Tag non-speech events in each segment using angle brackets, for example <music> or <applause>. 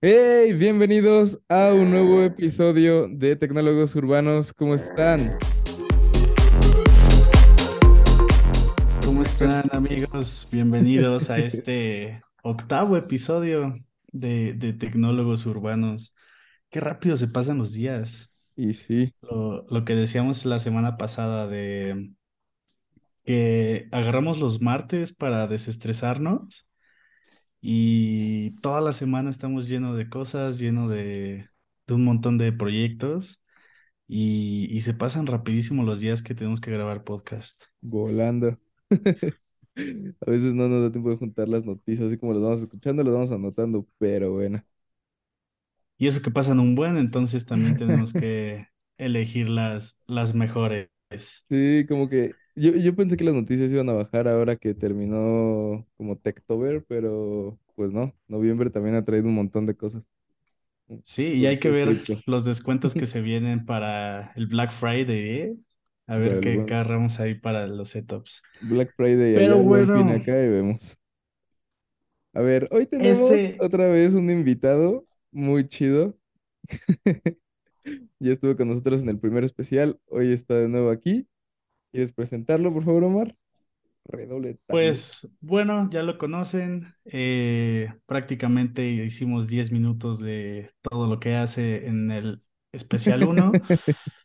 Hey, bienvenidos a un nuevo episodio de Tecnólogos Urbanos. ¿Cómo están? ¿Cómo están amigos? Bienvenidos a este octavo episodio de, de Tecnólogos Urbanos. Qué rápido se pasan los días. Y sí, Lo, lo que decíamos la semana pasada de que agarramos los martes para desestresarnos y toda la semana estamos lleno de cosas, lleno de, de un montón de proyectos y, y se pasan rapidísimo los días que tenemos que grabar podcast. volando. <laughs> A veces no nos da tiempo de juntar las noticias, así como las vamos escuchando, las vamos anotando, pero bueno. Y eso que pasan un buen, entonces también tenemos <laughs> que elegir las, las mejores. Sí, como que yo, yo pensé que las noticias iban a bajar ahora que terminó como Techtober, pero pues no, noviembre también ha traído un montón de cosas. Sí, y hay que ver los descuentos que se vienen para el Black Friday, ¿eh? A ver qué buen agarramos ahí para los setups. Black Friday allá, Pero el Buen Fin bueno, acá y vemos. A ver, hoy tenemos este, otra vez un invitado muy chido. <laughs> Ya estuvo con nosotros en el primer especial, hoy está de nuevo aquí. ¿Quieres presentarlo, por favor, Omar? Redoble pues bueno, ya lo conocen. eh, prácticamente hicimos 10 minutos de todo lo que hace en el especial uno. <laughs>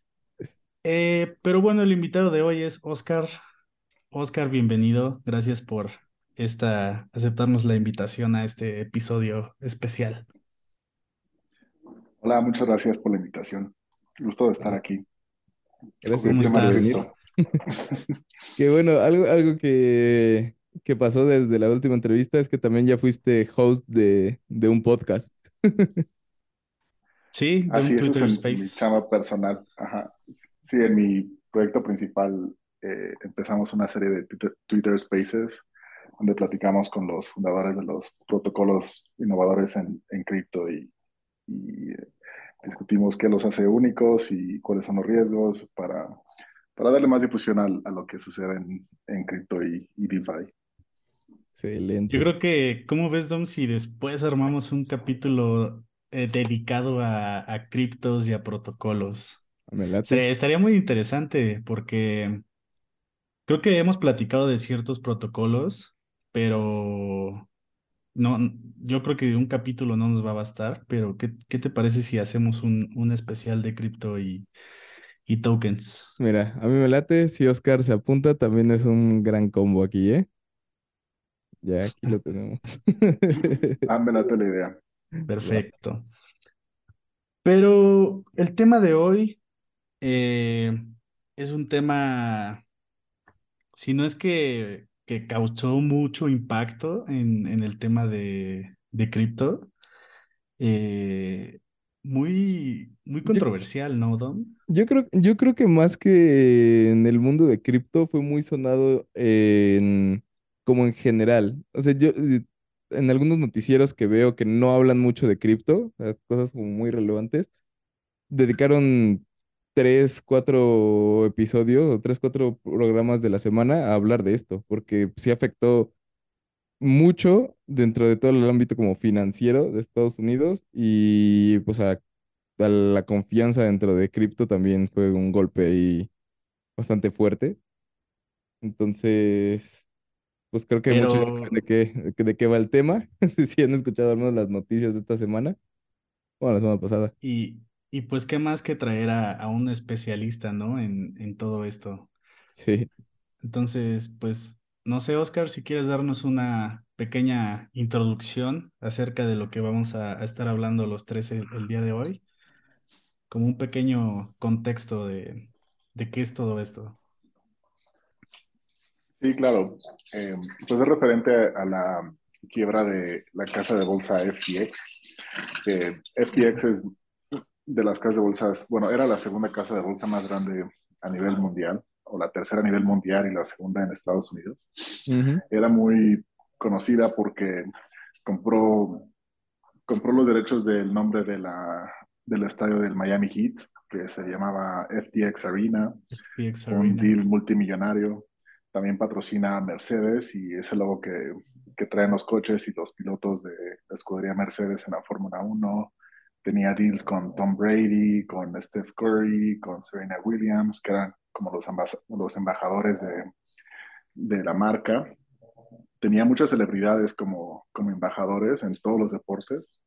Eh, pero bueno, el invitado de hoy es Oscar. Oscar, bienvenido. Gracias por esta, aceptarnos la invitación a este episodio especial. Hola, muchas gracias por la invitación. Gusto de estar aquí Gracias a el ¿Cómo ti tema por <laughs> Que bueno, algo, algo que, que pasó desde la última entrevista es que también ya fuiste host de, de un podcast. Sí, de un Así, eso es Twitter en mi chama personal. Ajá. Sí, en mi proyecto principal eh, empezamos una serie de Twitter, Twitter Spaces donde platicamos con los fundadores de los protocolos innovadores en, en cripto y, y, eh, discutimos qué los hace únicos y cuáles son los riesgos para, para darle más difusión a, lo que sucede en, en cripto y, y DeFi. Yo Excelente. creo que, ¿cómo ves, Dom, si después armamos un capítulo eh, dedicado a, a criptos y a protocolos? Me late. Estaría muy interesante porque creo que hemos platicado de ciertos protocolos, pero no, yo creo que un capítulo no nos va a bastar, pero ¿qué, qué te parece si hacemos un, un especial de cripto y, y tokens? Mira, a mí me late. Si Oscar se apunta, también es un gran combo aquí, ¿eh? Ya aquí lo tenemos. <laughs> Ah, me late la idea. Perfecto. Pero el tema de hoy eh, es un tema, si no es que, que causó mucho impacto en, en el tema de, de cripto, eh, muy, muy Yo, controversial, ¿no, Don? yo creo, yo creo que más que en el mundo de cripto fue muy sonado en, como en general. O sea, yo eh, en algunos noticieros que veo que no hablan mucho de cripto, cosas como muy relevantes, dedicaron tres, cuatro episodios o tres, cuatro programas de la semana a hablar de esto, porque sí afectó mucho dentro de todo el ámbito como financiero de Estados Unidos y pues a, a la confianza dentro de cripto también fue un golpe ahí bastante fuerte. Entonces, pues creo que Pero, qué, de qué de qué va el tema. <laughs> Si han escuchado al menos las noticias de esta semana, bueno, la semana pasada. y, y pues, ¿qué más que traer a, a un especialista, ¿no? En, en todo esto. Sí. Entonces, pues, no sé, Oscar, si quieres darnos una pequeña introducción acerca de lo que vamos a, estar hablando los tres el, el día de hoy, como un pequeño contexto de, de qué es todo esto. Sí, claro. Eh, pues es referente a la quiebra de la casa de bolsa FTX, que FTX es de las casas de bolsas, bueno, era la segunda casa de bolsa más grande a nivel mundial, o la tercera a nivel mundial y la segunda en Estados Unidos. Era muy conocida porque compró, compró los derechos del nombre de la, del estadio del Miami Heat, que se llamaba FTX Arena, FTX un Arena. deal multimillonario. También patrocina a Mercedes y es el logo que, que traen los coches y los pilotos de la escudería Mercedes en la Fórmula 1. Tenía deals con Tom Brady, con Steph Curry, con Serena Williams, que eran como los, los embajadores de, de la marca. Tenía muchas celebridades como, como embajadores en todos los deportes.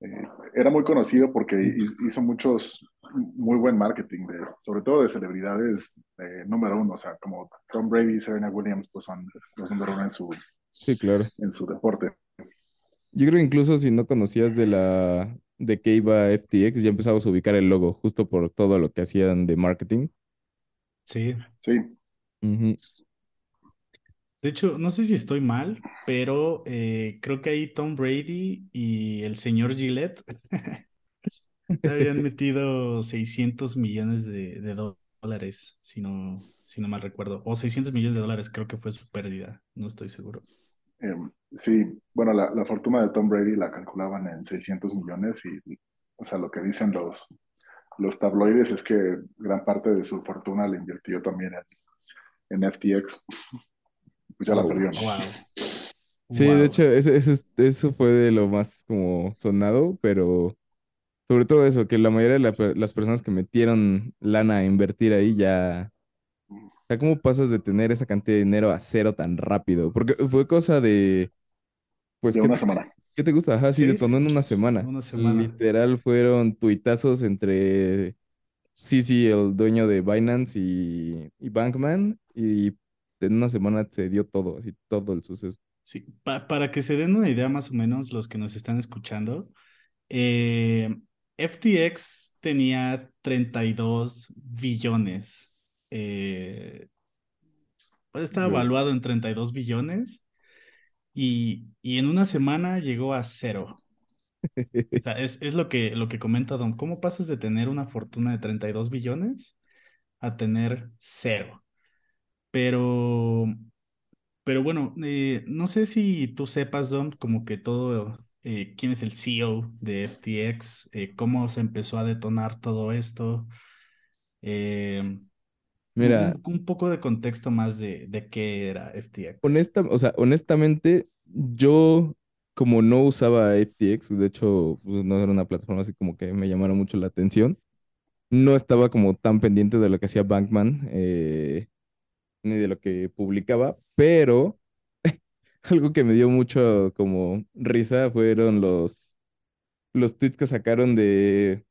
Eh, era muy conocido porque hizo muchos, muy buen marketing, de, sobre todo de celebridades eh, número uno, o sea, como Tom Brady y Serena Williams, pues son los número uno en su, sí, claro. en su deporte. Yo creo incluso si no conocías de la de que iba FTX, ya empezabas a ubicar el logo, justo por todo lo que hacían de marketing. Sí. Sí. De hecho, no sé si estoy mal, pero eh, creo que ahí Tom Brady y el señor Gillette <laughs> habían metido 600 millones de, dólares, si no, si no mal recuerdo. O 600 millones de dólares creo que fue su pérdida, no estoy seguro. Em, sí, bueno, la, la, fortuna de Tom Brady la calculaban en 600 millones y, o sea, lo que dicen los, los tabloides es que gran parte de su fortuna la invirtió también en, en FTX <laughs> pues ya la oh, perdió. Sí, de hecho, eso fue de lo más como sonado, pero sobre todo eso, que la mayoría de las personas que metieron lana a invertir ahí ya... O sea, ¿cómo pasas de tener esa cantidad de dinero a cero tan rápido? Porque fue cosa de... Pues, de una semana. ¿Qué te gusta? Ajá, sí, detonó en una semana. Una semana. Literal fueron tuitazos entre sí, sí, el dueño de Binance y, y Bankman, y en una semana se dio todo, así todo el suceso. Sí, para que se den una idea más o menos los que nos están escuchando, eh, FTX tenía 32 billones. Eh, estaba evaluado en 32 billones y, y, en una semana llegó a cero. O sea, es, es lo, que, lo que comenta Don. ¿Cómo pasas de tener una fortuna de 32 billones a tener cero? Pero, pero bueno, eh, no sé si tú sepas, Don, como que todo, eh, quién es el CEO de FTX, eh, cómo se empezó a detonar todo esto. Mira, un, poco de contexto más de, de qué era FTX. Honesta, o sea, honestamente, yo como no usaba FTX, de hecho, pues, no era una plataforma así como que me llamaron mucho la atención. No estaba como tan pendiente de lo que hacía Bankman. Eh, ni de lo que publicaba, pero <laughs> algo que me dio mucho como risa fueron los, los tweets que sacaron de,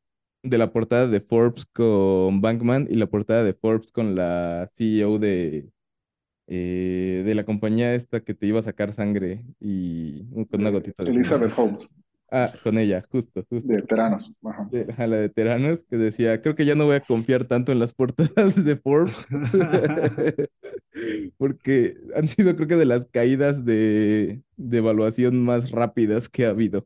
de la portada de Forbes con Bankman y la portada de Forbes con la CEO de, eh, de la compañía esta que te iba a sacar sangre y con una gotita de... Elizabeth Holmes. Ah, con ella, justo, justo. De Teranos. Ajá. De, la de Teranos, que decía, creo que ya no voy a confiar tanto en las portadas de Forbes, <laughs> porque han sido creo que de las caídas de, de evaluación más rápidas que ha habido.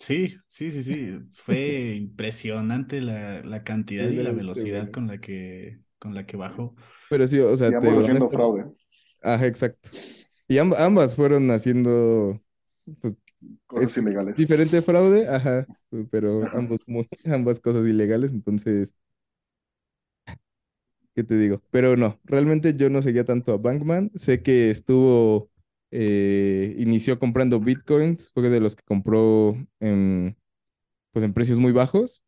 Sí, sí, sí, sí. Fue impresionante la, la <laughs> cantidad y la velocidad con la que, con la que bajó. Pero sí, o sea, y ambos haciendo fraude. Ajá, exacto. Y ambas fueron haciendo pues, Cosas ilegales. Diferente fraude, ajá, pero ambos, <laughs> ambas cosas ilegales, entonces, ¿qué te digo? Pero no, realmente yo no seguía tanto a Bankman, sé que estuvo, eh, inició comprando bitcoins, fue de los que compró en, pues en precios muy bajos,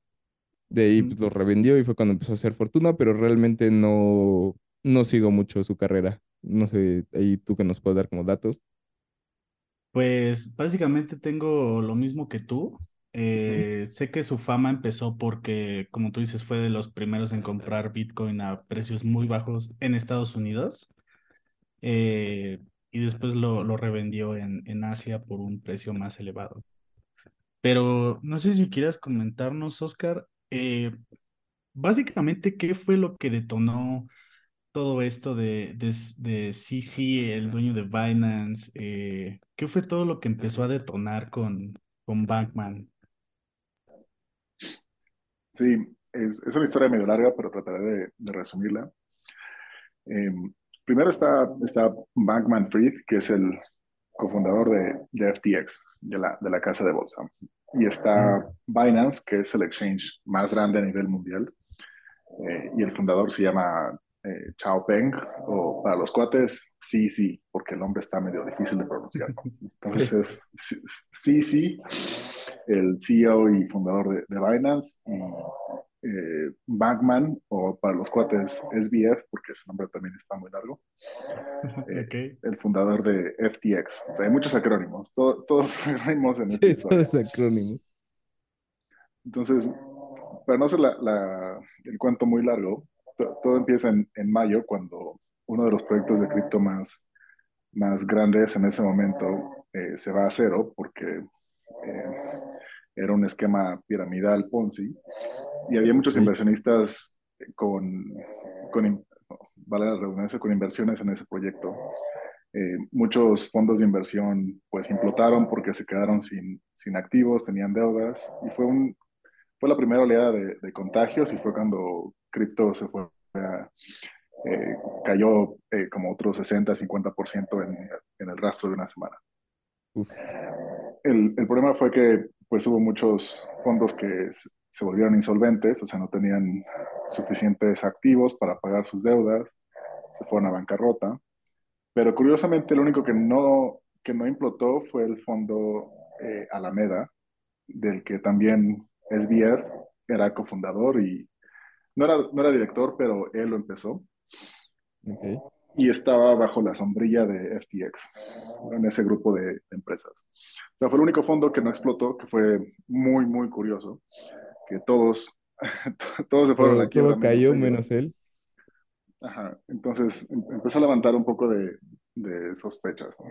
de ahí pues, los revendió y fue cuando empezó a hacer fortuna, pero realmente no, no sigo mucho su carrera. No sé, ahí tú que nos puedes dar como datos. Pues básicamente tengo lo mismo que tú. Eh, sé que su fama empezó porque, como tú dices, fue de los primeros en comprar Bitcoin a precios muy bajos en Estados Unidos. Eh, y después lo, lo revendió en, en Asia por un precio más elevado. Pero no sé si quieras comentarnos, Oscar, eh, básicamente, ¿qué fue lo que detonó todo esto de, de, de CC, el dueño de Binance? Eh, ¿Qué fue todo lo que empezó a detonar con, con Bankman? Sí, es, es una historia medio larga, pero trataré de, de resumirla. Em, primero está, está Bankman Fried, que es el cofundador de, de FTX, de la, de la casa de bolsa. Y está Binance, que es el exchange más grande a nivel mundial. Eh, y el fundador se llama eh, Chao Peng, o para los cuates, sí, sí, porque el nombre está medio difícil de pronunciar. <laughs> Entonces es sí, sí, el CEO y fundador de, de Binance, y eh, Bankman, o para los cuates SBF, porque su nombre también está muy largo, <laughs> eh, el fundador de FTX. O sea, hay muchos acrónimos, to- todos <laughs> acrónimos en esta Sí, todo historia. es acrónimo. Entonces, para no hacer la, la- el cuento muy largo, to- todo empieza en, en mayo, cuando uno de los proyectos de cripto más, más grandes en ese momento eh, se va a cero, porque eh, era un esquema piramidal Ponzi, y había muchos inversionistas con, con, vale la redundancia, con inversiones en ese proyecto. Eh, muchos fondos de inversión pues implotaron porque se quedaron sin, sin activos, tenían deudas, y fue un, fue la primera oleada de, de contagios y fue cuando cripto se fue a, eh, cayó eh, como otro 60-50% en, en el rastro de una semana. Uf. El, el problema fue que pues hubo muchos fondos que se, volvieron insolventes, o sea, no tenían suficientes activos para pagar sus deudas, se fueron a bancarrota, pero curiosamente lo único que no, que no implotó fue el fondo eh, Alameda, del que también SBF era cofundador y no era, no era director, pero él lo empezó Ok. y estaba bajo la sombrilla de FTX, en ese grupo de empresas. O sea, fue el único fondo que no explotó, que fue muy, muy curioso, que todos, <laughs> todos se fueron a la quiebra todo cayó menos él. Ajá, entonces em- empezó a levantar un poco de, de sospechas, ¿no?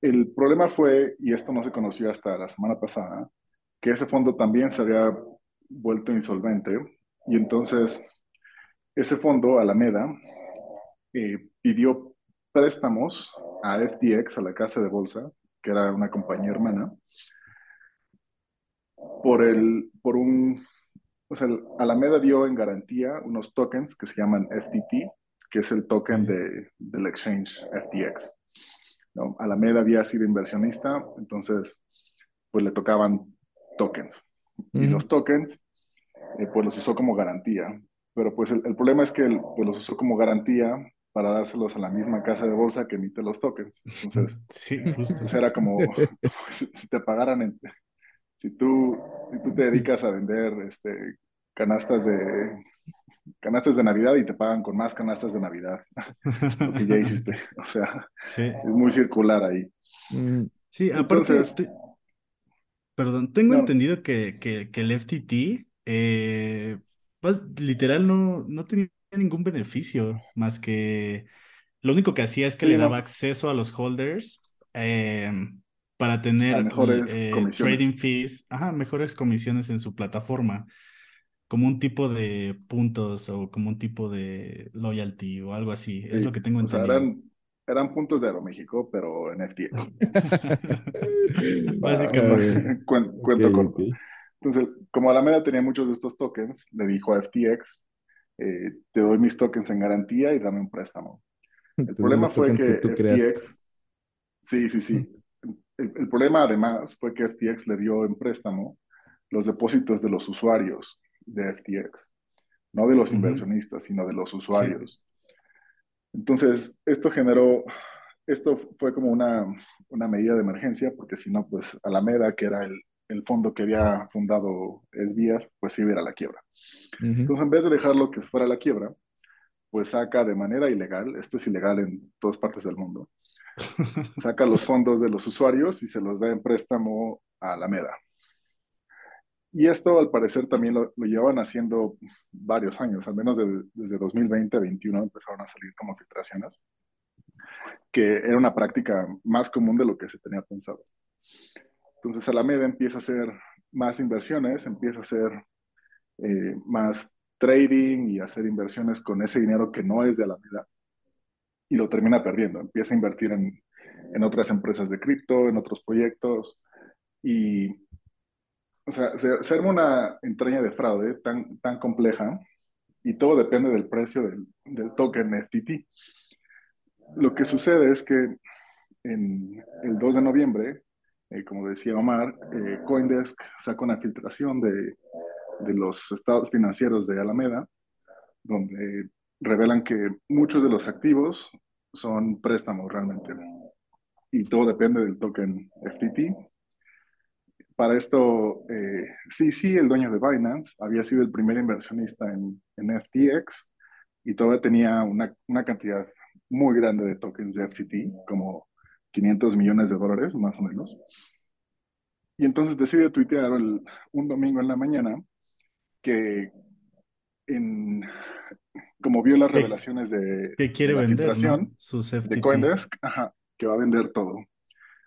El problema fue, y esto no se conoció hasta la semana pasada, que ese fondo también se había vuelto insolvente y entonces ese fondo, Alameda, eh, pidió préstamos a FTX, a la casa de bolsa, que era una compañía hermana, por, el, por un, o sea, el- Alameda dio en garantía unos tokens que se llaman FTT, que es el token Ok. de, del exchange FTX. ¿no? Alameda había sido inversionista, entonces pues le tocaban tokens. Y Ujú. los tokens, eh, pues los usó como garantía. Pero pues el, el problema es que él, pues, los usó como garantía para dárselos a la misma casa de bolsa que emite los tokens. Entonces, Sí, pues era como, si, <laughs> si te pagaran, en- si tú, si tú te dedicas a vender este, canastas de canastas de Navidad y te pagan con más canastas de Navidad, <laughs> lo que ya hiciste. O sea, Sí, es muy circular ahí. Mm, sí, aparte, Entonces, te- perdón, tengo no, entendido que, que, que el FTT, eh, pues, literal, no, no tenía ningún beneficio más que lo único que hacía es que sí, le daba no, acceso a los holders eh, para tener mejores eh, trading fees, ajá, mejores comisiones en su plataforma, como un tipo de puntos o como un tipo de loyalty o algo así, es lo que tengo o sea, entendido. eran, eran puntos de Aeroméxico, pero en FTX. <laughs> Ah, Básicamente. <laughs> Cuen- ok, Cuento corto. ok. Entonces, como Alameda tenía muchos de estos tokens, le dijo a FTX, eh, te doy mis tokens en garantía y dame un préstamo. El problema fue que que tú creaste. FTX, sí, sí, sí. <laughs> El, el problema además fue que FTX le dio en préstamo los depósitos de los usuarios de FTX, no de los inversionistas, sino de los Sí, usuarios. Entonces, esto generó, esto fue como una, una medida de emergencia, porque si no, pues Alameda, que era el, el fondo que había fundado SBF, pues iba a ir a la quiebra. Ujú. Entonces, en vez de dejarlo que fuera a la quiebra, pues saca de manera ilegal, esto es ilegal en todas partes del mundo, saca los fondos de los usuarios y se los da en préstamo a Alameda. Y esto al parecer también lo, lo llevan haciendo varios años, al menos de- desde 2020-2021 empezaron a salir como filtraciones, que era una práctica más común de lo que se tenía pensado. Entonces Alameda empieza a hacer más inversiones, empieza a hacer eh, más trading y hacer inversiones con ese dinero que no es de Alameda y lo termina perdiendo. Empieza a invertir en, en otras empresas de cripto, en otros proyectos y, o sea, se, se arma una entraña de fraude tan, tan compleja y todo depende del precio del, del token FTT. Lo que sucede es que en el 2 de noviembre, eh, como decía Omar, eh, Coindesk saca una filtración de, de los estados financieros de Alameda, donde revelan que muchos de los activos son préstamos realmente. Y todo depende del token FTT. Para esto, eh, sí, sí, el dueño de Binance había sido el primer inversionista en, en FTX y todavía tenía una, una cantidad muy grande de tokens de FTT, como 500 millones de dólares, más o menos. Y entonces decide tuitear un domingo en la mañana que en, como vio las revelaciones de, que de quiere la vender, ¿no? de. Coindesk, ajá, que va a vender todo.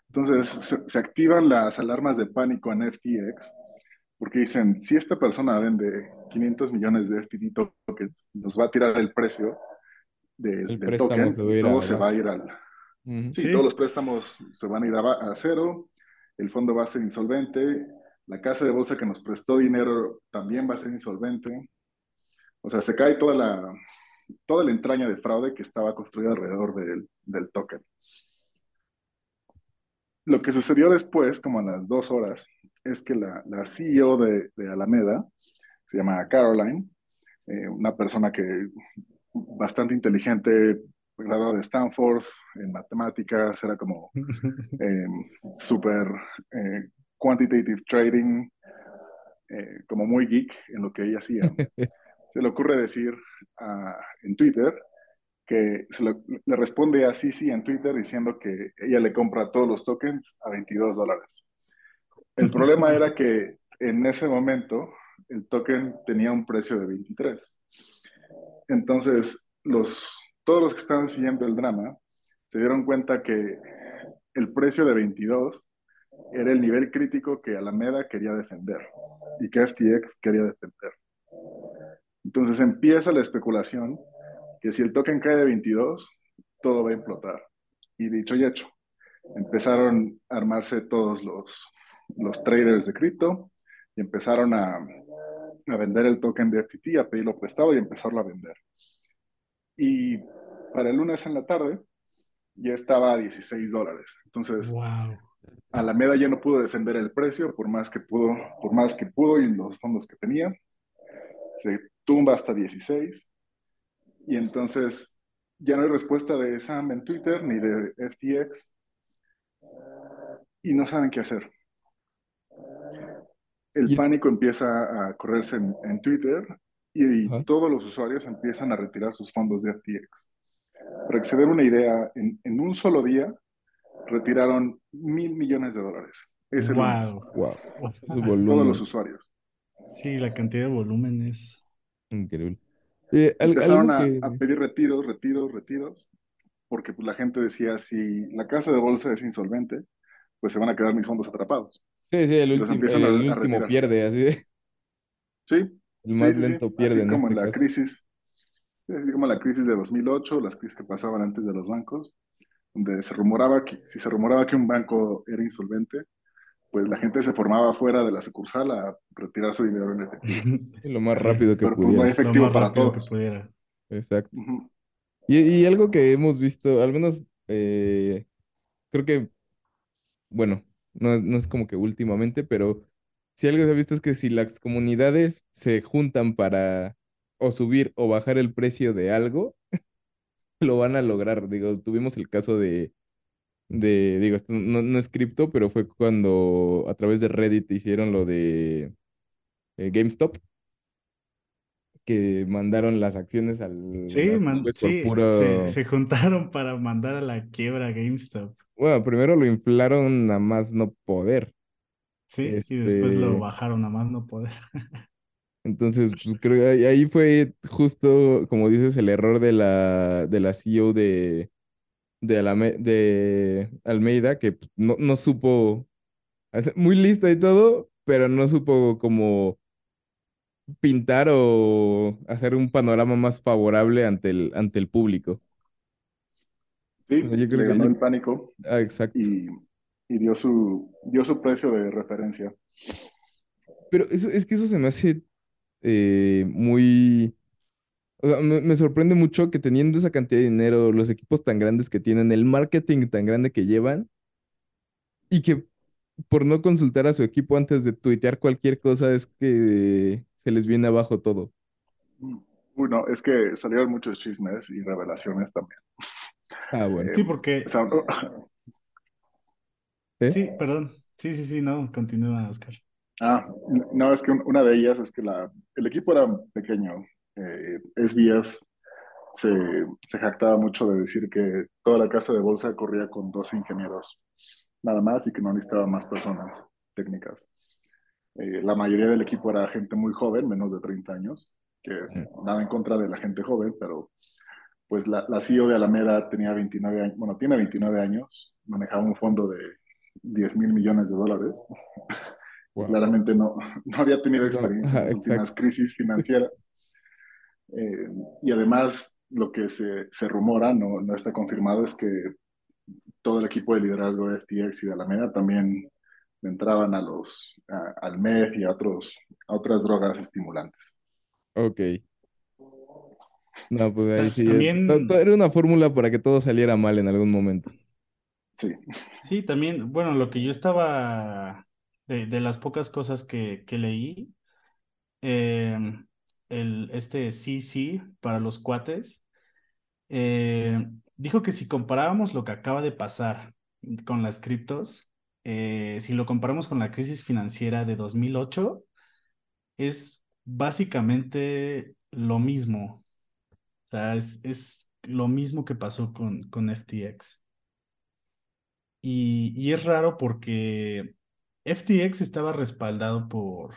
Entonces se, se activan las alarmas de pánico en FTX porque dicen, si esta persona vende 500 millones de FTT tokens, nos va a tirar el precio del, El del préstamo se token va y a todo se va a ir al... Ujú. Sí, todos Sí, los préstamos se van a ir a, a cero, el fondo va a ser insolvente, la casa de bolsa que nos prestó dinero también va a ser insolvente. O sea, se cae toda la, toda la entraña de fraude que estaba construida alrededor del, del token. Lo que sucedió después, como a las dos horas, es que la, la CEO de, de Alameda, se llama Caroline, eh, una persona que bastante inteligente, graduada de Stanford en matemáticas, era como <laughs> eh, súper eh, quantitative trading, eh, como muy geek en lo que ella hacía. <laughs> Se le ocurre decir uh, en Twitter que se lo, le responde a Cici en Twitter diciendo que ella le compra todos los tokens a 22 dólares. El problema era que en ese momento el token tenía un precio de 23. Entonces, los, todos los que estaban siguiendo el drama se dieron cuenta que el precio de 22 era el nivel crítico que Alameda quería defender y que FTX quería defender. Entonces empieza la especulación que si el token cae de 22, todo va a implotar. Y dicho y hecho, empezaron a armarse todos los, los traders de cripto y empezaron a, a, vender el token de FTT, a pedirlo prestado y empezarlo a vender. Y para el lunes en la tarde ya estaba a 16 dólares. Entonces, wow. Alameda ya no pudo defender el precio por más que pudo, por más que pudo y los fondos que tenía. Se tumba hasta 16 y entonces ya no hay respuesta de Sam en Twitter ni de FTX y no saben qué hacer. El Y es- pánico empieza a correrse en, en Twitter y, Ajá. todos los usuarios empiezan a retirar sus fondos de FTX. Para que se den una idea, en, en un solo día retiraron mil millones de dólares. Ese lunes. Wow. Wow. Todos los usuarios. Sí, la cantidad de volumen es. Increíble. Eh, Empezaron a, pedir retiros, retiros, retiros, porque pues, la gente decía, si la casa de bolsa es insolvente, pues se van a quedar mis fondos atrapados. Sí, sí, el último, a, el a último pierde, así de- Sí, el sí, más sí, sí. lento pierde Así en como en este la caso. crisis, así como la crisis de 2008, las crisis que pasaban antes de los bancos, donde se rumoraba que, si se rumoraba que un banco era insolvente, pues la gente se formaba fuera de la sucursal a retirar su dinero en efectivo. <laughs> Lo más Sí, rápido que Pero pues no hay pudiera. lo efectivo más para rápido que todos. pudiera. Exacto. Y, y algo que hemos visto, al menos eh, creo que, bueno, no, es- no es como que últimamente, pero si algo se ha visto es que si las comunidades se juntan para o subir o bajar el precio de algo, <laughs> lo van a lograr. Digo, tuvimos el caso de, de digo, esto no, no es cripto, pero fue cuando a través de Reddit hicieron lo de eh, GameStop, que mandaron las acciones al, Sí, man, sí, se, puro... se juntaron para mandar a la quiebra GameStop. Bueno, primero lo inflaron a más no poder. Sí, y después lo Este, bajaron a más no poder. <laughs> entonces, pues creo que ahí, ahí fue justo, como dices, el error de la, de la CEO de, de, Alame- de Almeida, que pues, no, no supo, <laughs> muy lista y todo, pero no supo como pintar o hacer un panorama más favorable ante el, ante el público. Sí, Yo creo le que, ganó yo- el pánico ah, exacto. y, y dio, su, dio su precio de referencia. Pero eso, es que eso se me hace eh, muy... o sea, me, me sorprende mucho que teniendo esa cantidad de dinero, los equipos tan grandes que tienen, el marketing tan grande que llevan, y que por no consultar a su equipo antes de tuitear cualquier cosa es que se les viene abajo todo. Bueno, es que salieron muchos chismes y revelaciones también. Ah, bueno. Eh, Sí, o porque, ¿Eh? sí, perdón. Sí, sí, sí, no, continúa, Oscar. ah, no, es que un- una de ellas es que la, el equipo era pequeño. Eh, SBF se, se jactaba mucho de decir que toda la casa de bolsa corría con dos ingenieros, nada más, y que no necesitaba más personas técnicas. Eh, la mayoría del equipo era gente muy joven, menos de 30 años, que nada en contra de la gente joven, pero pues la, la CEO de Alameda tenía 29 años, bueno, tiene 29 años, manejaba un fondo de 10 mil millones de dólares Wow. <laughs> claramente no, no había tenido No, experiencia en las <laughs> crisis financieras. Eh, y además, lo que se, se rumora, no, no está confirmado, es que todo el equipo de liderazgo de FTX y de Alameda también entraban a los, a- al meth y a, otros, a otras drogas estimulantes. Ok. No, O pues ahí sea, sí. eh, también, Era una fórmula para que todo saliera mal en algún momento. Sí, sí, también, bueno, lo que yo estaba, de, de las pocas cosas que, que leí, eh, el, este CC para los cuates, eh, dijo que si comparábamos lo que acaba de pasar con las criptos, eh, si lo comparamos con la crisis financiera de 2008, es básicamente lo mismo. O sea, es, es lo mismo que pasó con, con FTX. Y, y es raro porque FTX estaba respaldado por,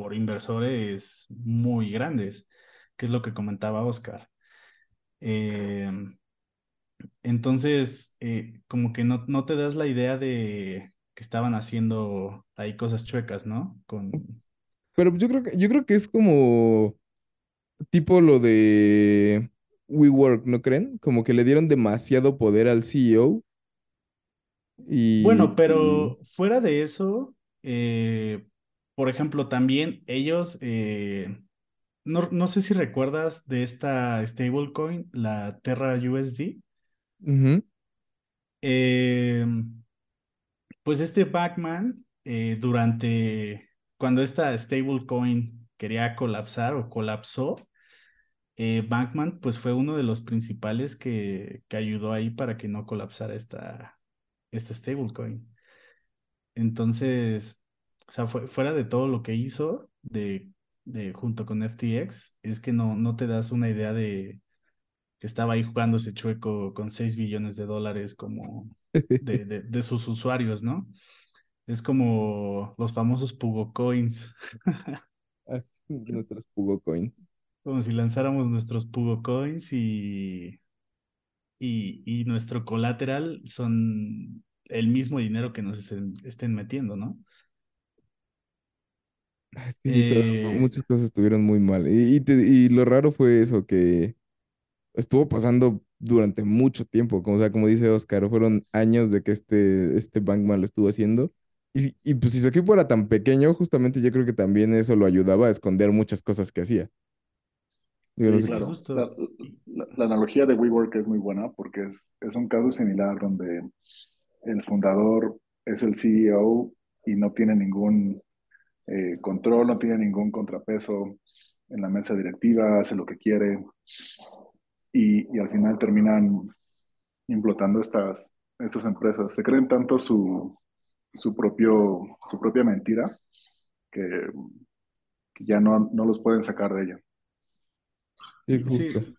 por inversores muy grandes, que es lo que comentaba Oscar. Eh, entonces, eh, como que no, no te das la idea de que estaban haciendo ahí cosas chuecas, ¿no? Con... Pero yo creo que, yo creo que es como tipo lo de WeWork, ¿no creen? Como que le dieron demasiado poder al CEO y, Bueno, pero fuera de eso, eh, por ejemplo, también ellos, eh, no, no sé si recuerdas de esta stablecoin, la Terra USD. Eh, pues este Backman, eh, durante cuando esta stablecoin quería colapsar o colapsó, Bankman pues fue uno de los principales que, que ayudó ahí para que no colapsara esta, esta stablecoin. Entonces, o sea, fue- fuera de todo lo que hizo de, de junto con FTX, es que no, no te das una idea de que estaba ahí jugando ese chueco con 6 billones de dólares como de, de, de sus usuarios, ¿no? Es como los famosos Pugo Coins, <laughs> ah, nuestros Pugo Coins. como si lanzáramos nuestros Pugo Coins y, y, y nuestro colateral son el mismo dinero que nos estén, estén metiendo, ¿no? Es que sí, pero Eh, muchas cosas estuvieron muy mal. Y, y, te- y lo raro fue eso, que estuvo pasando durante mucho tiempo, como, o sea, como dice Oscar, fueron años de que este, este Bankman lo estuvo haciendo. Y, y pues si su equipo era tan pequeño, justamente yo creo que también eso lo ayudaba a esconder muchas cosas que hacía. Digo, no sé, la- la analogía de WeWork es muy buena porque es, es un caso similar donde el fundador es el CEO y no tiene ningún eh, control, no tiene ningún contrapeso en la mesa directiva, hace lo que quiere y, y al final terminan implotando estas, estas empresas. Se creen tanto su, su, propio, su propia mentira que, que ya no, no los pueden sacar de ella. sí.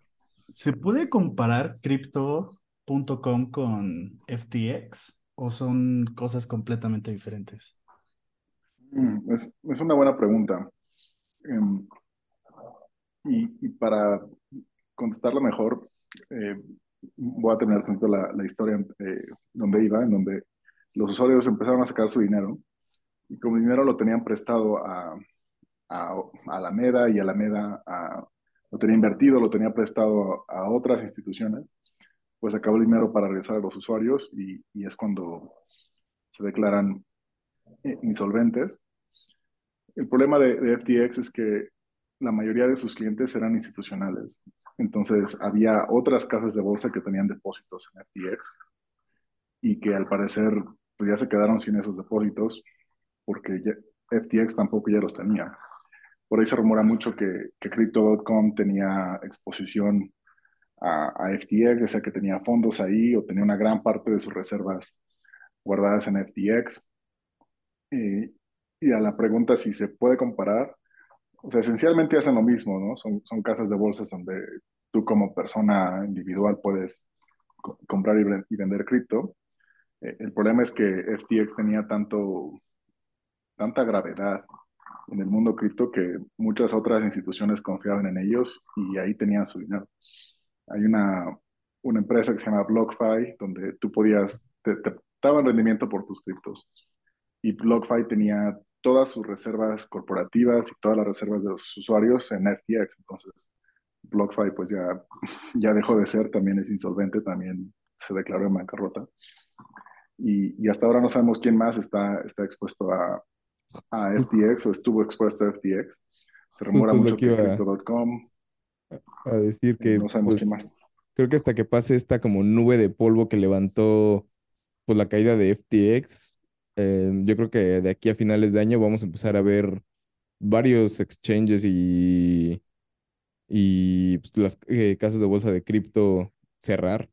¿se puede comparar crypto.com con FTX o son cosas completamente diferentes? Mm, es, es una buena pregunta. Em, y, para contestarla mejor, eh, voy a terminar con la, la historia eh, donde iba, en donde los usuarios empezaron a sacar su dinero y como dinero lo tenían prestado a, a, a Alameda y Alameda a, lo tenía invertido, lo tenía prestado a, otras instituciones, pues acabó el dinero para regresar a los usuarios y, y es cuando se declaran insolventes. El problema de, FTX es que la mayoría de sus clientes eran institucionales. Entonces había otras casas de bolsa que tenían depósitos en FTX y que al parecer pues ya se quedaron sin esos depósitos porque ya, FTX tampoco ya los tenía. por ahí se rumora mucho que, que Crypto.com tenía exposición a, a FTX, ya sea que tenía fondos ahí o tenía una gran parte de sus reservas guardadas en FTX. Y, y a la pregunta si se puede comparar, o sea, esencialmente hacen lo mismo, ¿no? Son, son casas de bolsas donde tú como persona individual puedes co- comprar y, y vender cripto. Eh, el problema es que FTX tenía tanto, tanta gravedad en el mundo cripto que muchas otras instituciones confiaban en ellos y ahí tenían su dinero. Hay una, una empresa que se llama BlockFi donde tú podías, te, te daban rendimiento por tus criptos y BlockFi tenía todas sus reservas corporativas y todas las reservas de los usuarios en FTX. Entonces, BlockFi pues ya, ya dejó de ser, también es insolvente, también se declaró en bancarrota. Y, y hasta ahora no sabemos quién más está, está expuesto a, a FTX o estuvo expuesto a FTX. Se rumora mucho que Crypto.com, a decir que, no sabemos quién pues, más. creo que hasta que pase esta como nube de polvo que levantó, pues, la caída de FTX, eh, yo creo que de aquí a finales de año vamos a empezar a ver varios exchanges y, y pues, las eh, casas de bolsa de cripto cerrar,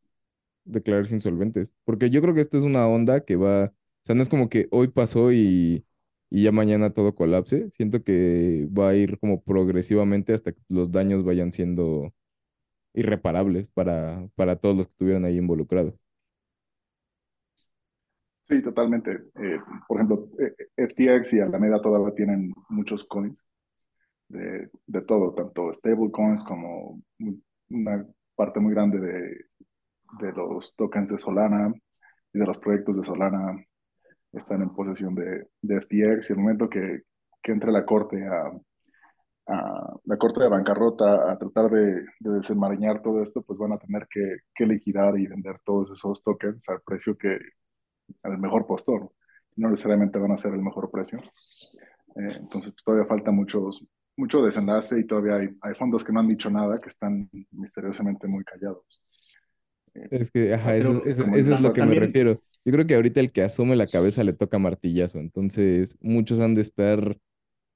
declararse insolventes. Porque yo creo que esto es una onda que va, o sea, no es como que hoy pasó y, y ya mañana todo colapse. Siento que va a ir como progresivamente hasta que los daños vayan siendo irreparables para, para todos los que estuvieron ahí involucrados. Sí, totalmente. Eh, por ejemplo, eh, FTX y Alameda todavía tienen muchos coins de, de todo, tanto stablecoins como una parte muy grande de, de los tokens de Solana y de los proyectos de Solana están en posesión de, de FTX. Y el momento que, que entre la corte a, a la corte de bancarrota a tratar de, de desenmarañar todo esto, pues van a tener que, que liquidar y vender todos esos tokens al precio que, al mejor postor. No necesariamente van a ser el mejor precio. Eh, entonces todavía falta muchos, mucho desenlace y todavía hay, hay fondos que no han dicho nada, que están misteriosamente muy callados. Eh, Es que, o sea, ajá, eso, eso, eso es lo que me también, refiero. Yo creo que ahorita el que asome la cabeza le toca martillazo. Entonces, muchos han de estar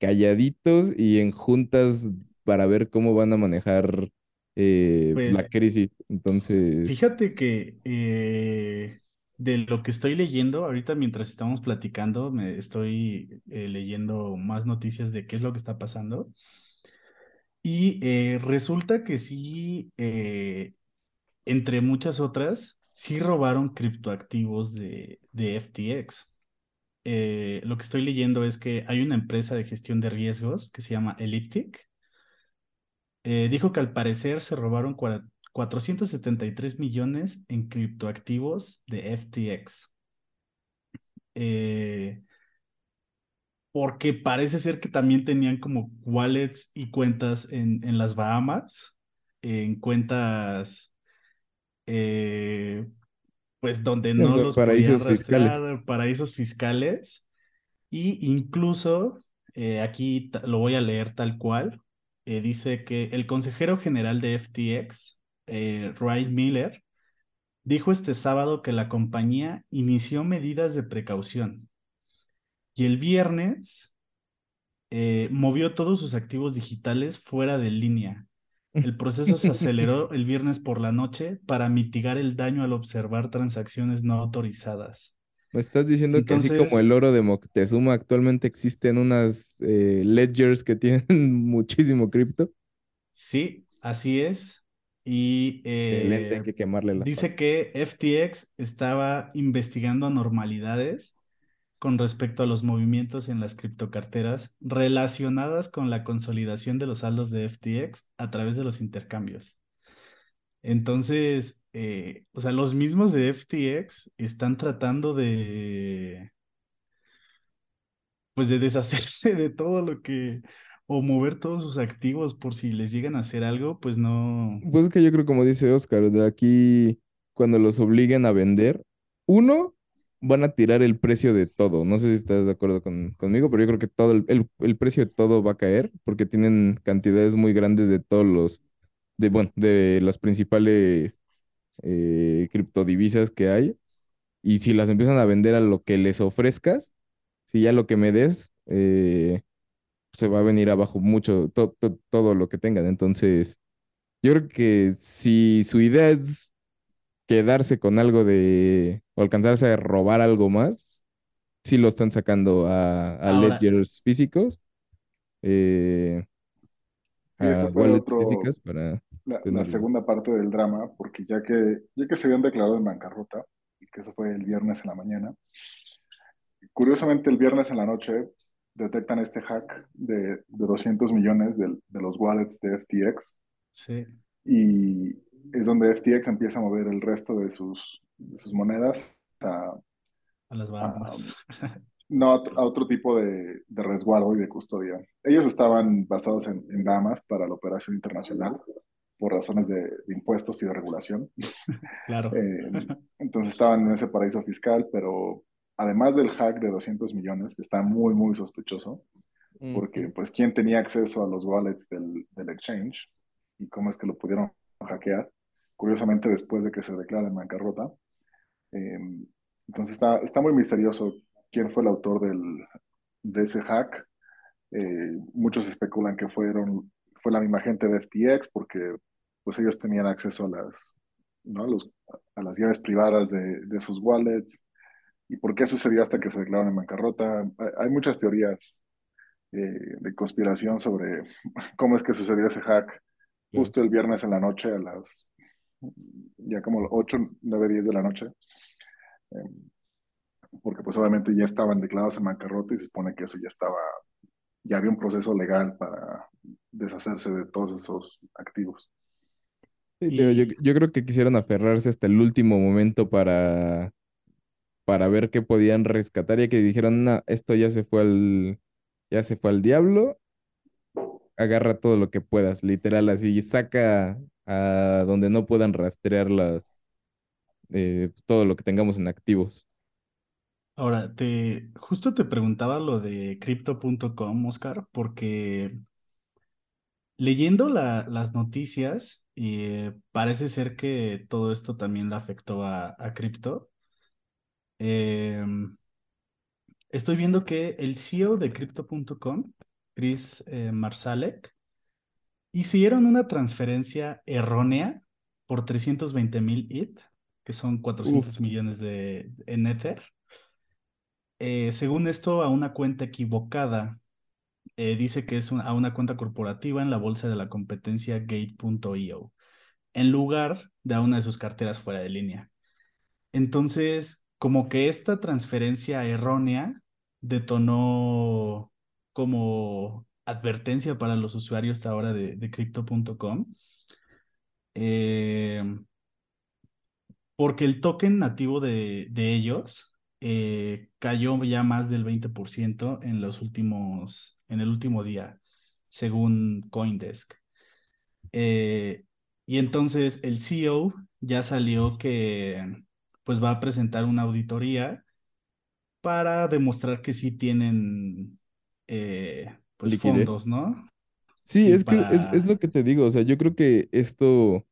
calladitos y en juntas para ver cómo van a manejar eh, la pues, crisis. Entonces, fíjate que eh, de lo que estoy leyendo, ahorita mientras estamos platicando, me estoy eh, leyendo más noticias de qué es lo que está pasando. Y eh, resulta que sí, eh, entre muchas otras, sí robaron criptoactivos de, de FTX. Lo que estoy leyendo es que hay una empresa de gestión de riesgos que se llama Elliptic. Dijo que al parecer se robaron cua- 473 millones en criptoactivos de FTX. Eh, porque parece ser que también tenían como wallets y cuentas en, en las Bahamas, en cuentas eh, pues donde no los los podían paraísos fiscales. paraísos fiscales. Y incluso, eh, aquí lo voy a leer tal cual, eh, dice que el consejero general de FTX, eh, Ryan Miller, dijo este sábado que la compañía inició medidas de precaución y el viernes eh, movió todos sus activos digitales fuera de línea. El proceso se aceleró <laughs> el viernes por la noche para mitigar el daño al observar transacciones no autorizadas. Me estás diciendo que así como el oro de Moctezuma, actualmente existen unas eh, ledgers que tienen <laughs> muchísimo cripto. sí, así es. Y hay eh, que quemarle las dice que FTX estaba investigando anormalidades con respecto a los movimientos en las criptocarteras relacionadas con la consolidación de los saldos de FTX a través de los intercambios. Entonces, eh, o sea, los mismos de FTX están tratando de, pues, de deshacerse de todo lo que, o mover todos sus activos por si les llegan a hacer algo, pues no. Pues es que yo creo, como dice Oscar, de aquí, cuando los obliguen a vender, uno, van a tirar el precio de todo. No sé si estás de acuerdo con, conmigo, pero yo creo que todo el, el- el precio de todo va a caer porque tienen cantidades muy grandes de todos los, de, bueno, de las principales eh, criptodivisas que hay. Y si las empiezan a vender a lo que les ofrezcas, si ya lo que me des, eh, se va a venir abajo mucho todo lo que tengan. Entonces, yo creo que si su idea es quedarse con algo de o alcanzarse a robar algo más, sí lo están sacando a, a ledgers físicos, eh, a wallets físicas para la, segunda parte del drama, porque ya que, ya que se habían declarado en bancarrota, y que eso fue el viernes en la mañana, curiosamente el viernes en la noche detectan este hack de, de 200 millones de, de, los wallets de FTX. Sí. Y es donde FTX empieza a mover el resto de sus, de sus monedas a, a las Bahamas. <laughs> no, a, otro tipo de, de, resguardo y de custodia. Ellos estaban basados en, en Bahamas para la operación internacional por razones de, impuestos y de regulación. <laughs> Claro. Eh, entonces estaban en ese paraíso fiscal, pero además del hack de 200 millones, que está muy, muy sospechoso, porque pues quién tenía acceso a los wallets del, del, exchange y cómo es que lo pudieron hackear, curiosamente después de que se declara en bancarrota. Eh, entonces está, está muy misterioso quién fue el autor del, de ese hack. Eh, muchos especulan que fueron, fue la misma gente de FTX porque pues ellos tenían acceso a las, ¿no? Los, a las llaves privadas de, de, sus wallets. ¿Y por qué sucedió hasta que se declararon en bancarrota? Hay, muchas teorías eh, de conspiración sobre <laughs> cómo es que sucedió ese hack justo el viernes en la noche a las ya como 8, 9, 10 de la noche. Eh, porque pues obviamente ya estaban declarados en bancarrota y se supone que eso ya estaba, ya había un proceso legal para deshacerse de todos esos activos yo, creo que quisieron aferrarse hasta el último momento para, para ver qué podían rescatar, ya que dijeron, no, esto ya se fue al, ya se fue al diablo, agarra todo lo que puedas, literal, así, y saca a donde no puedan rastrear las, eh, todo lo que tengamos en activos. Ahora, te, justo te preguntaba lo de crypto.com, Oscar, porque leyendo la, las noticias, y eh, parece ser que todo esto también le afectó a, a cripto. Em, estoy viendo que el CEO de crypto.com, Chris eh, Marsalek, hicieron una transferencia errónea por 320 mil ETH, que son 400 millones de en Ether. Eh, según esto, a una cuenta equivocada eh, dice que es a una cuenta corporativa en la bolsa de la competencia Gate.io, en lugar de a una de sus carteras fuera de línea. Entonces, como que esta transferencia errónea detonó como advertencia para los usuarios ahora de, de crypto.com. Eh, porque el token nativo de, de ellos eh, cayó ya más del 20% en los últimos en el último día, según Coindesk. Eh, y entonces el CEO ya salió que pues va a presentar una auditoría para demostrar que sí tienen eh, pues fondos, ¿no? Sí, es que es, es, lo que te digo, o sea, yo creo que esto,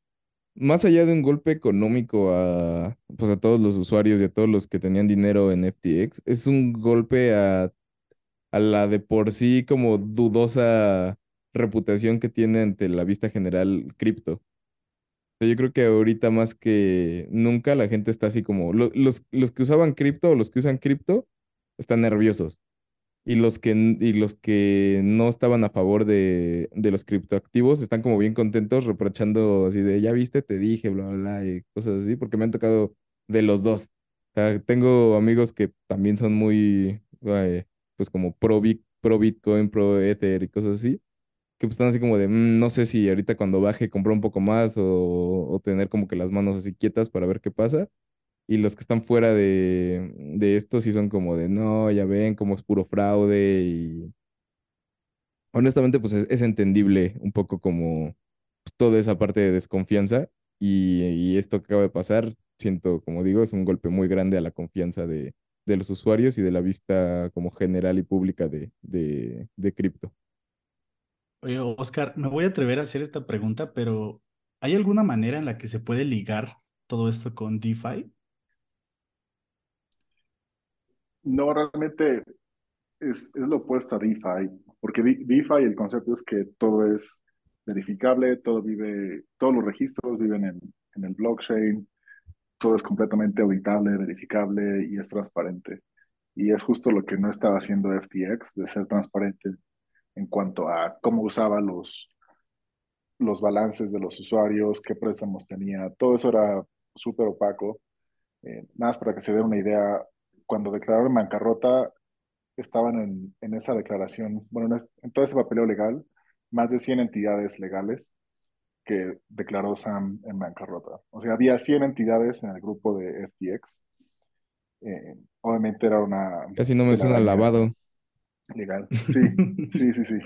más allá de un golpe económico a, pues a todos los usuarios y a todos los que tenían dinero en FTX, es un golpe a a la de por sí como dudosa reputación que tiene ante la vista general cripto. Yo creo que ahorita más que nunca la gente está así como, los, los que usaban cripto o los que usan cripto están nerviosos. Y los que, y los que no estaban a favor de, de los criptoactivos están como bien contentos, reprochando así de, ya viste, te dije, bla, bla, bla, y cosas así, porque me han tocado de los dos. tengo amigos que también son muy, pues como pro, pro Bitcoin, pro Ether y cosas así, que pues están así como de, mm, no sé si ahorita cuando baje comprar un poco más o, tener como que las manos así quietas para ver qué pasa. Y los que están fuera de, de esto sí son como de, no, ya ven, como es puro fraude y honestamente pues es, entendible un poco como toda esa parte de desconfianza y, y, esto que acaba de pasar, siento, como digo, es un golpe muy grande a la confianza de, de los usuarios y de la vista como general y pública de, de, de cripto. Oscar, me voy a atrever a hacer esta pregunta, pero ¿hay alguna manera en la que se puede ligar todo esto con DeFi? No, realmente es, es lo opuesto a DeFi. porque DeFi el concepto es que todo es verificable, todo vive, todos los registros viven en, en el blockchain, todo es completamente auditable, verificable y es transparente. Y es justo lo que no estaba haciendo FTX, de ser transparente en cuanto a cómo usaba los, los balances de los usuarios, qué préstamos tenía, todo eso era súper opaco. Eh, nada más para que se dé una idea, cuando declararon bancarrota, estaban en, en esa declaración, bueno, en, en, todo ese papeleo legal, más de 100 entidades legales que declaró Sam en bancarrota. O sea, había 100 entidades en el grupo de FTX. Eh, obviamente era una... Casi no me suena lavado. Legal. Sí, sí, sí, sí.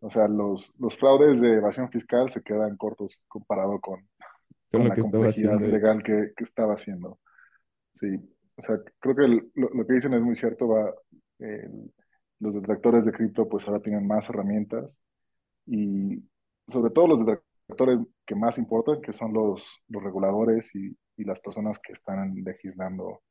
O sea, los, los fraudes de evasión fiscal se quedan cortos comparado con, con, la complejidad legal que, que, estaba haciendo. Sí, o sea, creo que el, lo, lo, que dicen es muy cierto. Va, eh, los detractores de cripto pues ahora tienen más herramientas y sobre todo los detractores que más importan, que son los, los reguladores y, y las personas que están legislando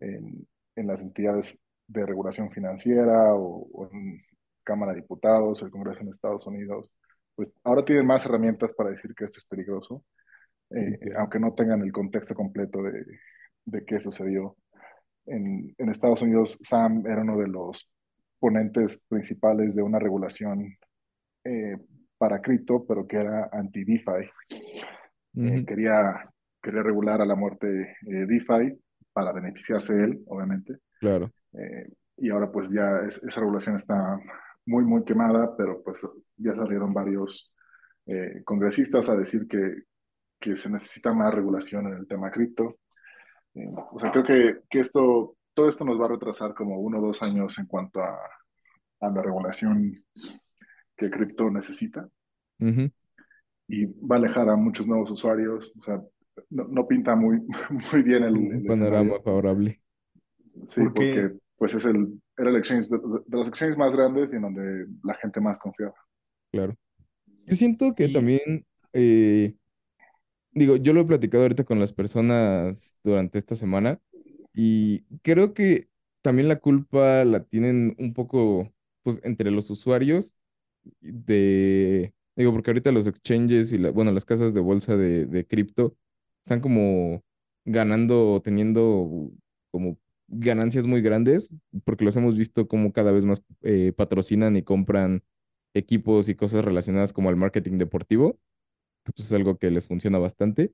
en, en las entidades de regulación financiera o, o, en Cámara de Diputados o el Congreso en Estados Unidos, pues ahora tienen más herramientas para decir que esto es peligroso, eh, aunque no tengan el contexto completo de, de qué sucedió. En, en, Estados Unidos, Sam era uno de los ponentes principales de una regulación eh, para cripto, pero que era anti-DeFi. Eh, quería, quería regular a la muerte DeFi para beneficiarse él, obviamente. Claro. Eh, y ahora pues ya es, esa regulación está muy, muy quemada, pero pues ya salieron varios eh, congresistas a decir que, que se necesita más regulación en el tema cripto. Eh, o sea, creo que, que esto, todo esto nos va a retrasar como uno o dos años en cuanto a, a la regulación que cripto necesita. Uh -huh. Y va a alejar a muchos nuevos usuarios. O sea, no, no pinta muy, <laughs> muy bien el, panorama favorable. Sí, porque, porque, pues es el, era el exchange de, de, los exchanges más grandes y en donde la gente más confiaba. Claro. Yo siento que también, eh, digo, yo lo he platicado ahorita con las personas durante esta semana y creo que también la culpa la tienen un poco, pues, entre los usuarios de, digo, porque ahorita los exchanges y, la, bueno, las casas de bolsa de, de cripto están como ganando, teniendo como ganancias muy grandes, porque los hemos visto como cada vez más eh, patrocinan y compran equipos y cosas relacionadas como al marketing deportivo, que pues es algo que les funciona bastante.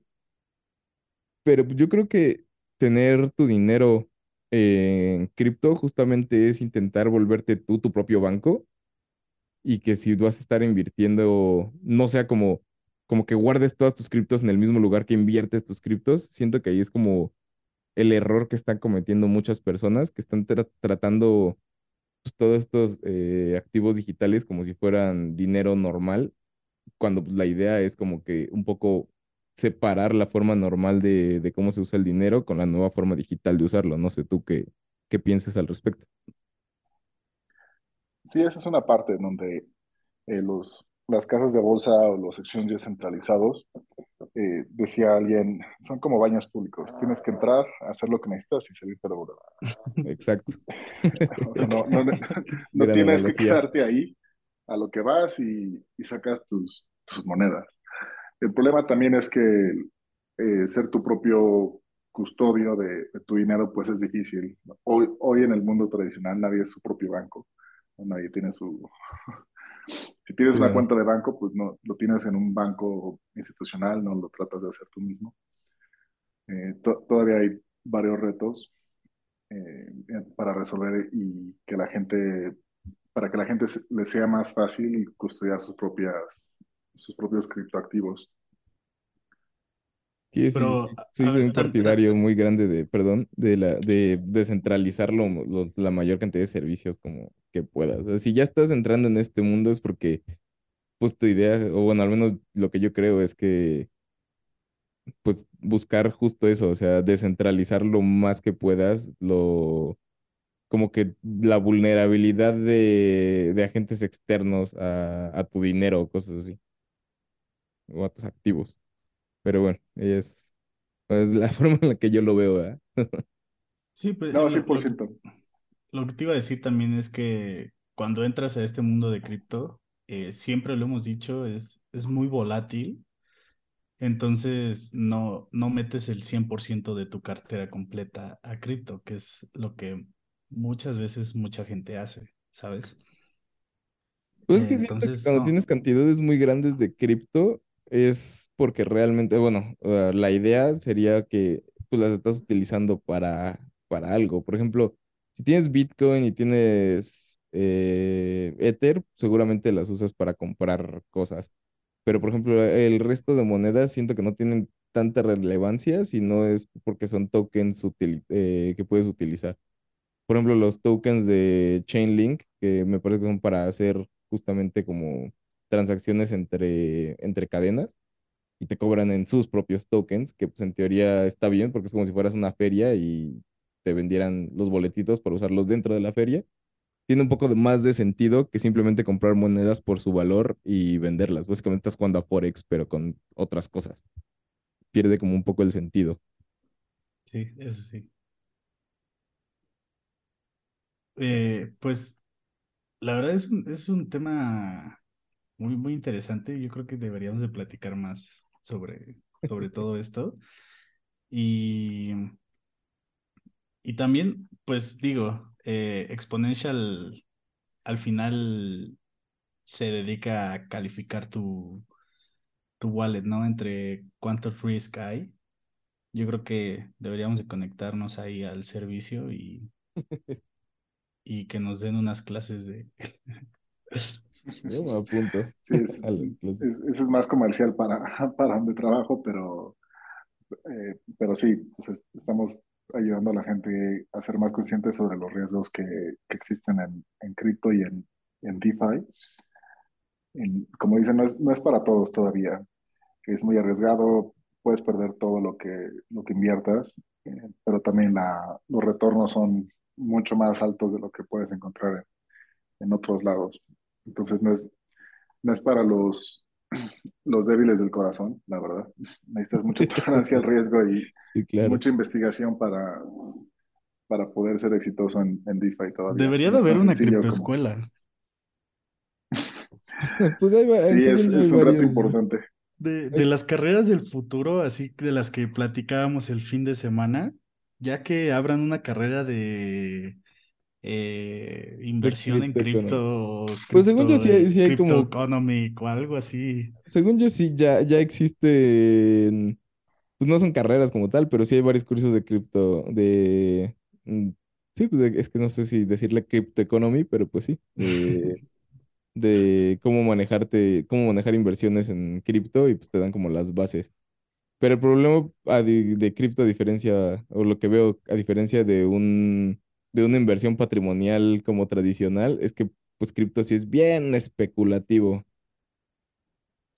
Pero yo creo que tener tu dinero en cripto justamente es intentar volverte tú tu propio banco y que si vas a estar invirtiendo, no sea como, como que guardes todas tus criptos en el mismo lugar que inviertes tus criptos, siento que ahí es como el error que están cometiendo muchas personas que están tra tratando pues, todos estos eh, activos digitales como si fueran dinero normal, cuando pues, la idea es como que un poco separar la forma normal de, cómo se usa el dinero con la nueva forma digital de usarlo. No sé tú qué, qué piensas al respecto. Sí, esa es una parte donde eh, los, las casas de bolsa o los exchanges centralizados, eh, decía alguien, son como baños públicos. Tienes que entrar, hacer lo que necesitas y salirte de volver. <laughs> Exacto. <laughs> o sea, no, no, no, <laughs> no tienes analogía. que quedarte ahí a lo que vas y, y sacas tus, tus, monedas. El problema también es que eh, ser tu propio custodio de, de, tu dinero pues es difícil. Hoy, hoy en el mundo tradicional nadie es su propio banco. Nadie tiene su, si tienes una cuenta de banco, pues no lo tienes en un banco institucional, no lo tratas de hacer tú mismo. Eh, to todavía hay varios retos eh, para resolver y que la gente, para que la gente le sea más fácil custodiar sus propias, sus propios criptoactivos. Sí, Pero, sí, sí, soy un partidario muy grande de, perdón, de la, de descentralizar lo, lo, la mayor cantidad de servicios como que puedas. O sea, si ya estás entrando en este mundo es porque, pues tu idea, o bueno, al menos lo que yo creo es que, pues buscar justo eso, o sea, descentralizar lo más que puedas, lo, como que la vulnerabilidad de, de agentes externos a, a tu dinero o cosas así, o a tus activos. Pero bueno, es, es la <laughs> forma en la que yo lo veo, ¿verdad? sí, pues. No, 100%. Lo, lo, que te iba a decir también es que cuando entras a este mundo de cripto, eh, siempre lo hemos dicho, es, es muy volátil. Entonces, no, no metes el 100% de tu cartera completa a cripto, que es lo que muchas veces mucha gente hace, ¿sabes? Pues es Eh, que siento que entonces, cuando no, tienes cantidades muy grandes de cripto es porque realmente, bueno, uh, la idea sería que tú las estás utilizando para, para algo. Por ejemplo, si tienes Bitcoin y tienes eh, Ether, seguramente las usas para comprar cosas. Pero, por ejemplo, el resto de monedas siento que no tienen tanta relevancia si no es porque son tokens eh, que puedes utilizar. Por ejemplo, los tokens de Chainlink, que me parece que son para hacer justamente como transacciones entre, entre cadenas y te cobran en sus propios tokens, que pues en teoría está bien porque es como si fueras una feria y te vendieran los boletitos para usarlos dentro de la feria. Tiene un poco más de sentido que simplemente comprar monedas por su valor y venderlas. Básicamente estás jugando a Forex, pero con otras cosas. Pierde como un poco el sentido. sí, eso sí. Eh, pues la verdad es un, es un tema muy, muy interesante. Yo creo que deberíamos de platicar más sobre, sobre <laughs> todo esto. Y, y también, pues digo, eh, Exponential al final se dedica a calificar tu, tu wallet, ¿no? Entre cuánto risk hay. Yo creo que deberíamos de conectarnos ahí al servicio y, <laughs> y que nos den unas clases de... <laughs> Yo me apunto <laughs> Sí, es, más comercial para, <laughs> para donde trabajo, pero, eh, pero sí, pues es- estamos ayudando a la gente a ser más conscientes sobre los riesgos que, que existen en, en cripto y en, en DeFi. En- como dicen, no es, no es para todos todavía, es muy arriesgado, puedes perder todo lo que, lo que inviertas, eh, pero también la, los retornos son mucho más altos de lo que puedes encontrar en, en otros lados. Entonces no es, no es para los, los débiles del corazón, la verdad. Necesitas mucha <laughs> tolerancia al riesgo y, Sí, y claro. mucha investigación para, para poder ser exitoso en, en DeFi todavía. Debería de haber una sencillo como... criptoescuela. <laughs> Pues hay, va- Sí, es, un reto varios, ¿no? importante. De, de las carreras del futuro, así de las que platicábamos el fin de semana, ya que abran una carrera de eh, inversión en cripto, Pues según yo sí hay, sí hay como, economic o algo así. según yo sí ya, ya existen, pues no son carreras como tal, pero sí hay varios cursos de cripto, de, mm, sí, pues es que no sé si decirle Crypto Economy, pero pues sí, de, <laughs> de cómo manejarte, cómo manejar inversiones en cripto y pues te dan como las bases. Pero el problema de cripto, a diferencia, o lo que veo, a diferencia de un, de una inversión patrimonial como tradicional, es que pues cripto sí es bien especulativo.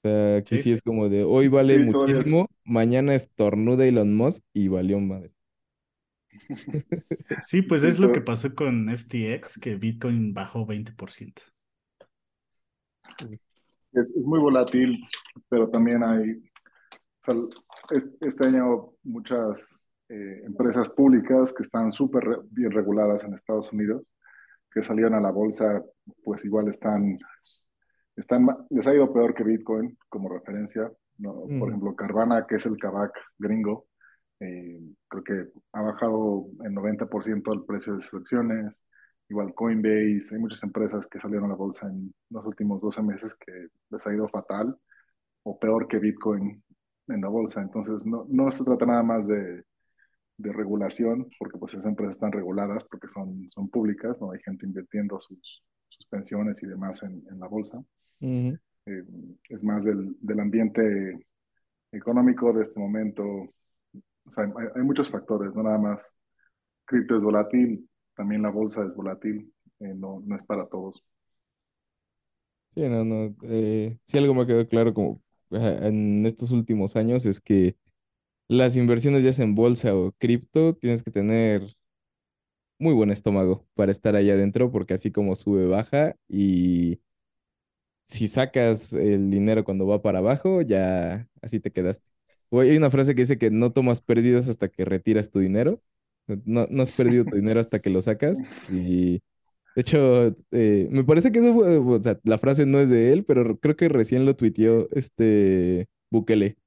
O sea, aquí sí Sí, es como de hoy vale Sí, todavía es... muchísimo, mañana estornuda Elon Musk y valió madre. <laughs> sí, pues Sí, es lo que pasó con FTX, que Bitcoin bajó 20%. es, es muy volátil, pero también hay... o sea, es- este año muchas eh, empresas públicas que están súper bien reguladas en Estados Unidos, que salieron a la bolsa, pues igual están, están, les ha ido peor que Bitcoin como referencia. ¿no? Por Ujú. ejemplo, Carvana, que es el Kavak gringo, eh, creo que ha bajado en 90% el precio de sus acciones. Igual Coinbase, hay muchas empresas que salieron a la bolsa en los últimos 12 meses que les ha ido fatal o peor que Bitcoin en la bolsa. Entonces, no, no se trata nada más de, de regulación, porque pues esas empresas están reguladas porque son, son públicas, no hay gente invirtiendo sus, sus pensiones y demás en, en la bolsa. Eh, es más del, del ambiente económico de este momento. O sea, hay, hay muchos factores, no nada más cripto es volátil, también la bolsa es volátil, eh, no, no es para todos. Sí, no, no. eh, sí, algo me quedó claro como en estos últimos años es que las inversiones ya sea en bolsa o cripto, tienes que tener muy buen estómago para estar ahí adentro, porque así como sube, baja, y si sacas el dinero cuando va para abajo, ya así te quedaste. Hay una frase que dice que no tomas pérdidas hasta que retiras tu dinero. No, no has perdido tu dinero hasta que lo sacas. Y De hecho, eh, me parece que eso fue- o sea, la frase no es de él, pero creo que recién lo tuiteó este Bukele,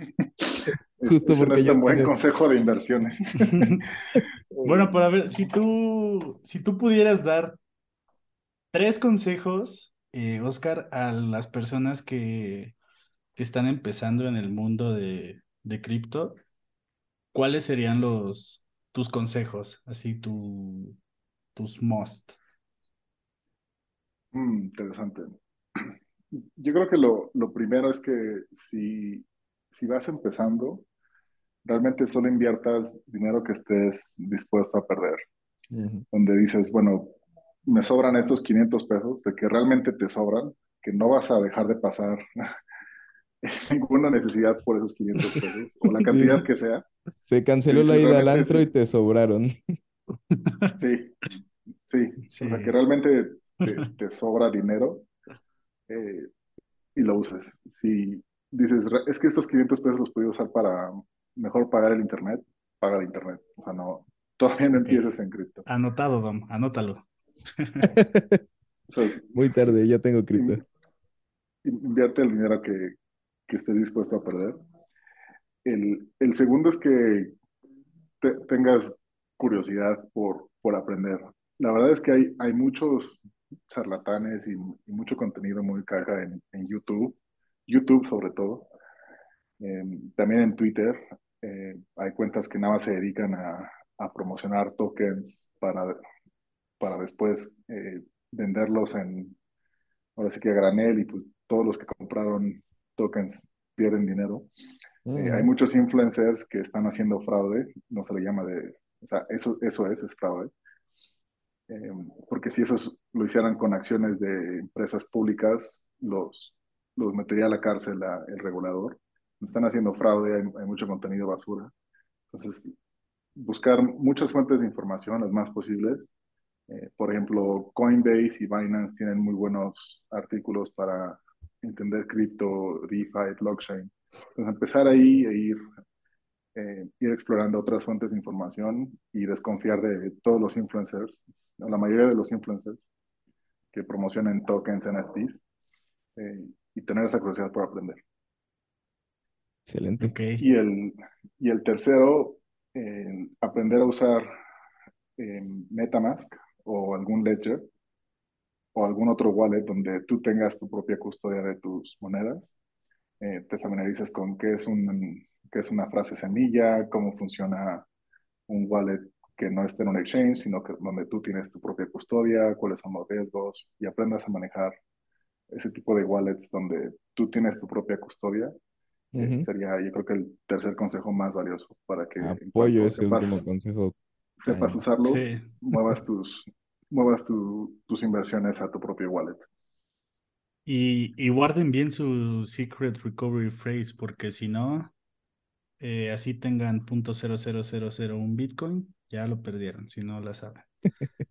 <laughs> Justo ese no porque es tan buen consejo de inversiones. <laughs> Bueno, para ver, si tú, si tú pudieras dar tres consejos, eh, Oscar, a las personas que, que están empezando en el mundo de, de cripto, ¿cuáles serían los tus consejos? Así tu, tus must. mm, interesante. Yo creo que lo, lo primero es que si, si vas empezando, realmente solo inviertas dinero que estés dispuesto a perder. Donde dices, bueno, me sobran estos 500 pesos, de que realmente te sobran, que no vas a dejar de pasar <laughs> ninguna necesidad por esos 500 pesos, o la cantidad que sea, Se canceló la ida al antro y te sobraron. sí, sí, o sea, que realmente te, te sobra dinero eh, y lo uses. Si dices, "Re- es que estos 500 pesos los puedo usar para mejor pagar el internet, paga el internet. O sea, no, todavía no Ok. empieces en cripto. Anotado, Dom, anótalo. O sea, es- Muy tarde, ya tengo cripto. in- in- invierte el dinero que, que estés dispuesto a perder. El, el segundo es que te- tengas curiosidad por, por aprender. La verdad es que hay, hay muchos charlatanes y, y mucho contenido muy caja en, en YouTube, YouTube sobre todo, Eh, también en Twitter. eh, hay cuentas que nada más se dedican a, a promocionar tokens para, para después eh, venderlos en, ahora sí que a granel y pues todos los que compraron tokens pierden dinero. Eh, hay muchos influencers que están haciendo fraude, no se le llama de, o sea, eso, eso es, es fraude. Eh, porque si esos lo hicieran con acciones de empresas públicas, los, los metería a la cárcel a- el regulador. Están haciendo fraude, hay, hay mucho contenido basura. Entonces, buscar muchas fuentes de información, las más posibles. Eh, por ejemplo, Coinbase y Binance tienen muy buenos artículos para entender cripto, DeFi, blockchain. Entonces, empezar ahí e ir eh, ir explorando otras fuentes de información y desconfiar de todos los influencers, la mayoría de los influencers que promocionan tokens, NFTs, eh, y tener esa curiosidad por aprender. Excelente. Ok. Y el, y el tercero, eh, aprender a usar eh, MetaMask o algún ledger o algún otro wallet donde tú tengas tu propia custodia de tus monedas. Eh, te familiarices con qué es, un, qué es una frase semilla, cómo funciona un wallet que no esté en un exchange, sino que donde tú tienes tu propia custodia, cuáles son los riesgos y aprendas a manejar ese tipo de wallets donde tú tienes tu propia custodia. eh, Ujú. sería, yo creo que el tercer consejo más valioso para que Apoyo ese último sepas, consejo. sepas usarlo, Sí. muevas tus, muevas tu- tus inversiones a tu propio wallet. Y, y guarden bien su secret recovery phrase, porque si no, eh, así tengan .00001 Bitcoin, ya lo perdieron, si no la saben. <laughs>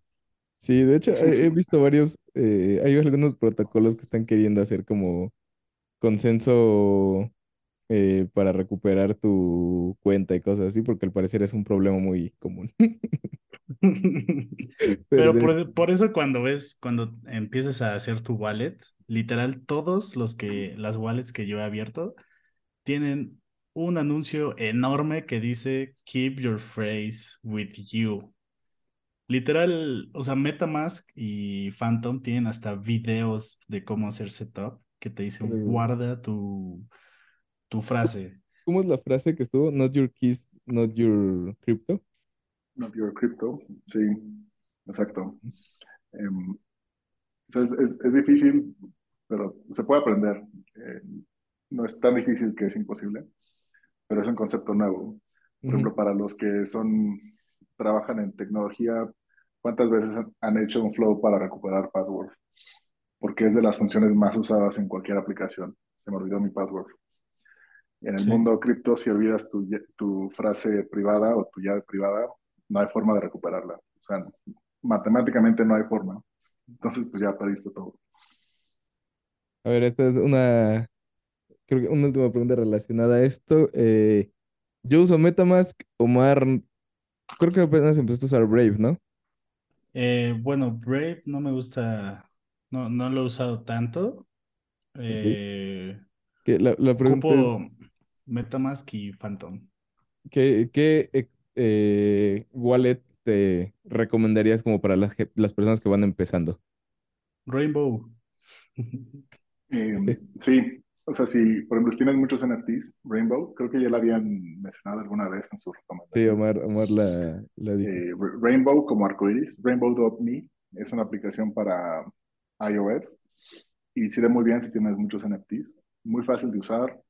Sí, de hecho, he, he <laughs> visto varios, eh, hay algunos protocolos que están queriendo hacer como consenso eh, para recuperar tu cuenta y cosas así, porque al parecer es un problema muy común. <laughs> <laughs> Pero por, por eso cuando ves, cuando empiezas a hacer tu wallet, literal, todos los que, las wallets que yo he abierto, tienen un anuncio enorme que dice Keep your phrase with you. Literal, o sea, MetaMask y Phantom tienen hasta videos de cómo hacer setup que te dicen guarda tu, tu frase. ¿Cómo es la frase que estuvo? Not your keys, not your crypto. Not your crypto. Sí, exacto. O sea, es, es- es difícil, pero se puede aprender. Eh, no es tan difícil que es imposible, pero es un concepto nuevo. Por ejemplo, para los que son, trabajan en tecnología, ¿cuántas veces han, hecho un flow para recuperar password? Porque es de las funciones más usadas en cualquier aplicación. Se me olvidó mi password. En el Sí. mundo cripto, si olvidas tu, tu frase privada o tu llave privada, no hay forma de recuperarla. O sea, matemáticamente no hay forma. Entonces, pues ya perdiste todo. A ver, esta es una, creo que una última pregunta relacionada a esto. Eh, yo uso MetaMask, Omar, creo que apenas empezaste a usar Brave, ¿no? Eh, bueno, Brave no me gusta, no, no lo he usado tanto. Eh, la, la pregunta es, MetaMask y Phantom. ¿qué, qué ex- eh, wallet te recomendarías como para las, las personas que van empezando? Rainbow. <laughs> Eh, sí, o sea, si por ejemplo si tienes muchos NFTs, Rainbow, creo que ya la habían mencionado alguna vez en sus Sí, recomendaciones. Omar, Omar la, la dijo. Eh, Ra- Rainbow como arcoiris, Rainbow.me es una aplicación para iOS y sirve muy bien si tienes muchos NFTs. Muy fácil de usar,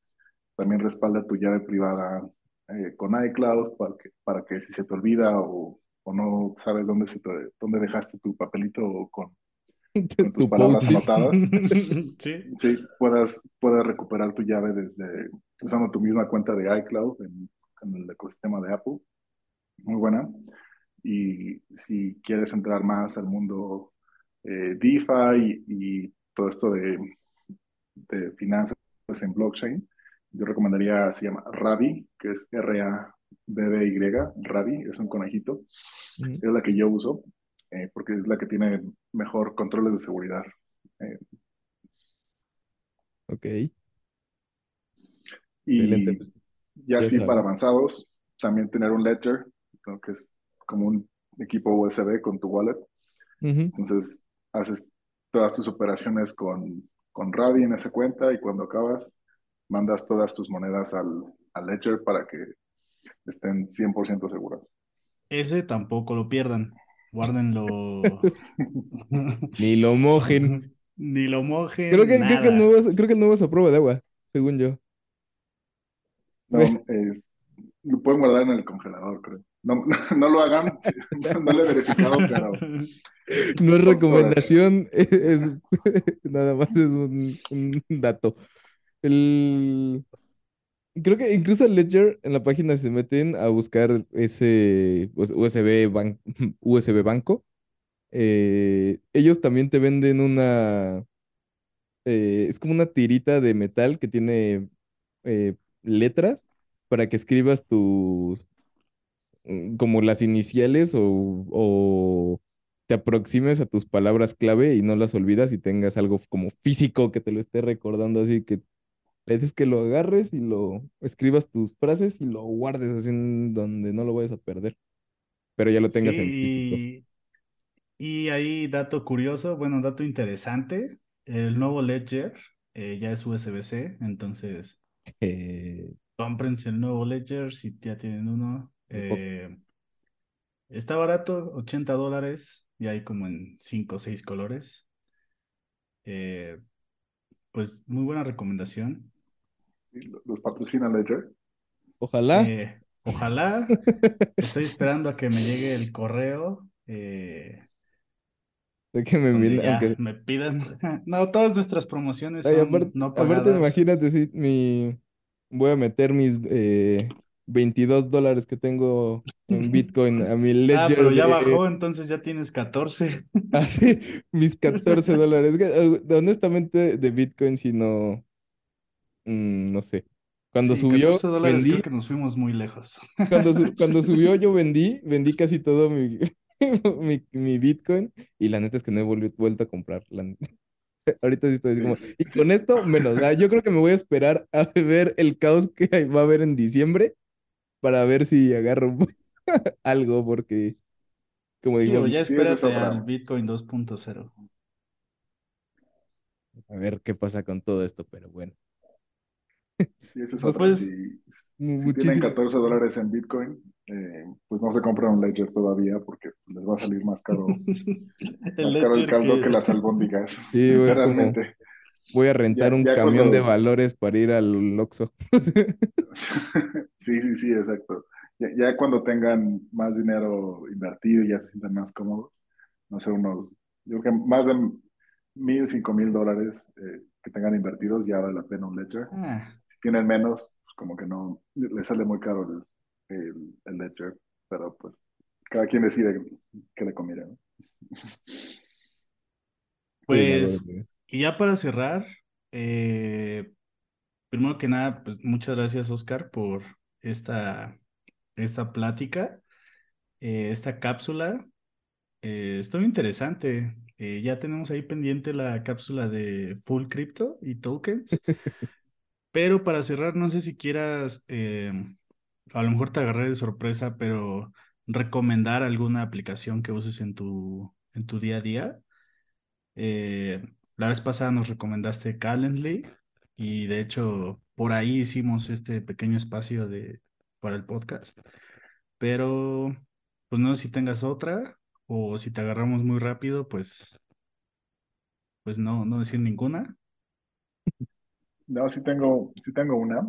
también respalda tu llave privada eh, con iCloud para que, para que si se te olvida o, o no sabes dónde, se te- dónde dejaste tu papelito con, con tus Tu palabras post-it. anotadas, <laughs> Sí. sí, puedas, puedas recuperar tu llave desde usando tu misma cuenta de iCloud en, en el ecosistema de Apple. Muy buena. Y si quieres entrar más al mundo eh, DeFi y, y todo esto de, de finanzas en blockchain, yo recomendaría, se llama Ravi, que es R-A-B-B-Y, Ravi, es un conejito. Ujú, Es la que yo uso, eh, porque es la que tiene mejor controles de seguridad. Eh, Ok, excelente. y Pues ya así para avanzados, también tener un ledger, ¿no? que es como un equipo USB con tu wallet. Entonces, haces todas tus operaciones con, con Ravi en esa cuenta y cuando acabas, mandas todas tus monedas al, al Ledger para que estén 100% seguras. Ese tampoco lo pierdan. Guárdenlo. <laughs> Ni lo mojen. <laughs> Ni lo Creo mojen, que, creo que el nada. nuevo es, creo que nuevo es a prueba de agua, según yo. No, es- lo pueden guardar en el congelador, creo. No, <laughs> no, lo hagan, no lo he verificado, pero No es recomendación, es nada más es un, un dato. El, creo que incluso Ledger en la página se meten a buscar ese USB, ban- <laughs> USB banco. eh, ellos también te venden una, eh, es como una tirita de metal que tiene eh, letras para que escribas tus, mm, como las iniciales o, o te aproximes a tus palabras clave y no las olvidas y tengas algo como físico que te lo esté recordando, así que le dices que lo agarres y lo escribas tus frases y lo guardes así en donde no lo vayas a perder, pero ya lo tengas en físico. Sí, y, ahí dato curioso, bueno, dato interesante, el nuevo Ledger eh, ya es USB-C, entonces Eh, cómprense el nuevo Ledger si ya tienen uno. Eh, está barato, 80 dólares, y hay como en 5 o 6 colores. Eh, pues muy buena recomendación. Sí, los patrocina Ledger. Ojalá. Eh, ojalá, <laughs> estoy esperando a que me llegue el correo. eh, de que me aunque pidan. <laughs> No, todas nuestras promociones Ay, son aparte, no aparte, pagadas. imagínate si mi voy a meter mis eh, 22 dólares que tengo en <laughs> Bitcoin a mi Ah, ledger pero ya de bajó, entonces ya tienes 14. así mis 14 dólares. Eh, Honestamente, de Bitcoin, si no, mm, no sé. Cuando Sí, subió, 14 dólares, vendí. creo que nos fuimos muy lejos. Cuando, su- <laughs> cuando subió, yo vendí, vendí casi todo mi, <laughs> mi, mi Bitcoin y la neta es que no he vuelto a comprar. la neta. <laughs> Ahorita sí estoy Sí, como, y sí, con esto menos. ah, Yo creo que me voy a esperar a ver el caos que va a haber en diciembre para ver si agarro algo, porque, como Sí, o dijimos, ya sí, espérate otra. al Bitcoin 2.0. a ver qué pasa con todo esto, pero bueno. <laughs> Sí, esa es Pues, otra. Pues, Si, si tienen muchísimas 14 dólares en Bitcoin, eh, pues no se compran un Ledger todavía porque les va a salir más caro, <laughs> el más caro el caldo que que... las <laughs> albóndigas. Sí, es como, voy a rentar Ya, un ya camión de valores para ir al Oxxo. Sí, sí, sí, exacto. Ya, ya cuando tengan más dinero invertido y ya se sientan más cómodos, no sé, unos, yo creo que más de mil, cinco mil dólares eh, que tengan invertidos ya vale la pena un Ledger. Ah, tienen menos, pues como que no, les sale muy caro el, el, el Ledger, pero pues cada quien decide qué le conviene, ¿no? <laughs> Pues, y ya para cerrar, eh, primero que nada, pues muchas gracias, Oscar, por esta, esta plática, eh, esta cápsula. Eh, estuvo interesante. Eh, ya tenemos ahí pendiente la cápsula de Full Crypto y tokens. <laughs> Pero para cerrar, no sé si quieras, eh, a lo mejor te agarré de sorpresa, pero recomendar alguna aplicación que uses en tu, en tu día a día. Eh, la vez pasada nos recomendaste Calendly y de hecho por ahí hicimos este pequeño espacio de, para el podcast. Pero pues no sé si tengas otra o si te agarramos muy rápido, pues, pues no, no decir ninguna. No, sí tengo, sí tengo una.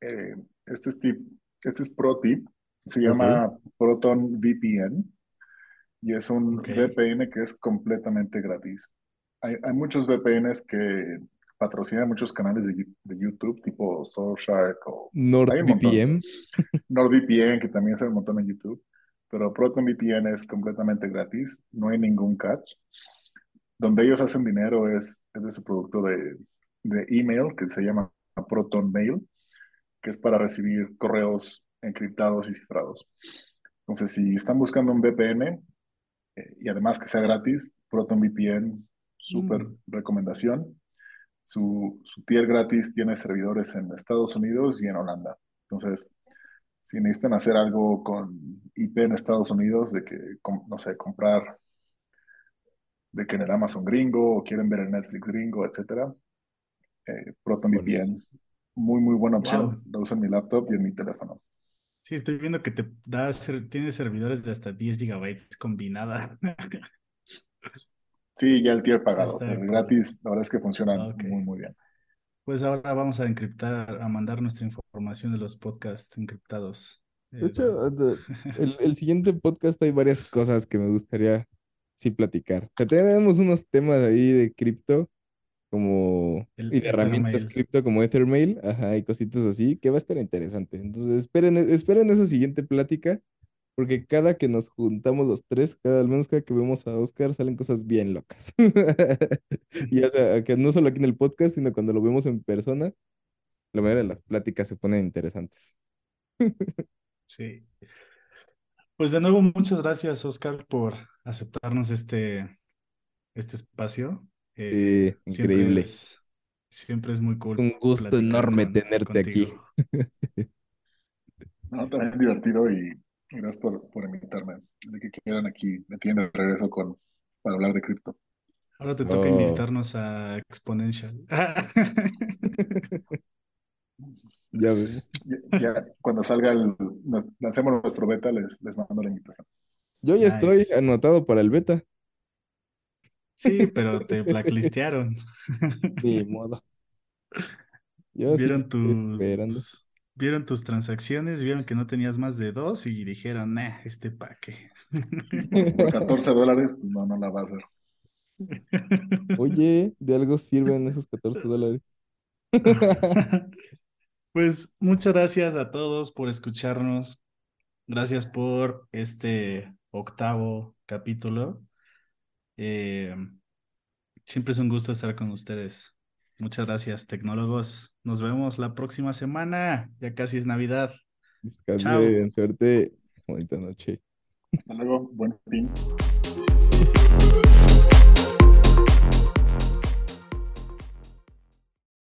Eh, este es tip, este es pro tip. Se llama Proton VPN y es un. VPN que es completamente gratis. Hay, hay muchos VPNs que patrocinan muchos canales de, YouTube, tipo Surfshark o. NordVPN. <laughs> NordVPN, que también se ve un montón en YouTube, pero ProtonVPN es completamente gratis, no hay ningún catch. Donde ellos hacen dinero es, es de su producto de, de email que se llama Proton Mail, que es para recibir correos encriptados y cifrados. Entonces, si están buscando un VPN eh, y además que sea gratis, ProtonVPN, súper Mm. recomendación. Su, su tier gratis tiene servidores en Estados Unidos y en Holanda. Entonces, si necesitan hacer algo con IP en Estados Unidos, de que, no sé, comprar, de que en el Amazon gringo o quieren ver el Netflix gringo, etcétera, eh, ProtonVPN, muy, muy buena opción. Wow. Lo uso en mi laptop y en mi teléfono. Sí, estoy viendo que te da, ser- tiene servidores de hasta 10 gigabytes combinada. <laughs> Sí, ya el tier pagado, pero gratis, la verdad es que funcionan Ok. muy, muy bien. Pues ahora vamos a encriptar, a mandar nuestra información de los podcasts encriptados. De Eh, hecho, <laughs> el, el siguiente podcast hay varias cosas que me gustaría sí platicar. O sea, tenemos unos temas ahí de cripto como El y de herramientas cripto como Ethermail, ajá, y cositas así, que va a estar interesante. Entonces, esperen, esperen esa siguiente plática, porque cada que nos juntamos los tres, cada, al menos cada que vemos a Oscar, salen cosas bien locas. <laughs> Y ya sea, que no solo aquí en el podcast, sino cuando lo vemos en persona, la mayoría de las pláticas se ponen interesantes. <laughs> Sí. Pues de nuevo, muchas gracias, Oscar, por aceptarnos este, este espacio. Eh, Sí, siempre increíble. es, siempre es muy cool Un gusto enorme con- tenerte aquí. No, también divertido y gracias por, por invitarme. De que quieran aquí, me tienen de regreso con, para hablar de cripto. Ahora te toca Oh. invitarnos a Exponential. <laughs> Ya. Ya, ya cuando salga el, nos- lancemos nuestro beta, les, les mando la invitación. Yo ya estoy anotado para el beta. Sí, <laughs> pero te blacklistearon. <laughs> Ni modo. Yo sí Vieron tus, vieron tus transacciones, vieron que no tenías más de dos y dijeron, nah, este pa' qué. Sí, <laughs> por, por 14 dólares, pues no, no la va a hacer. Oye, de algo sirven esos 14 dólares. Pues muchas gracias a todos por escucharnos. Gracias por este octavo capítulo. Eh, siempre es un gusto estar con ustedes. Muchas gracias, tecnólogos. Nos vemos la próxima semana. Ya casi es Navidad. Chao. Descansen, suerte. Bonita noche. Hasta luego, buen fin.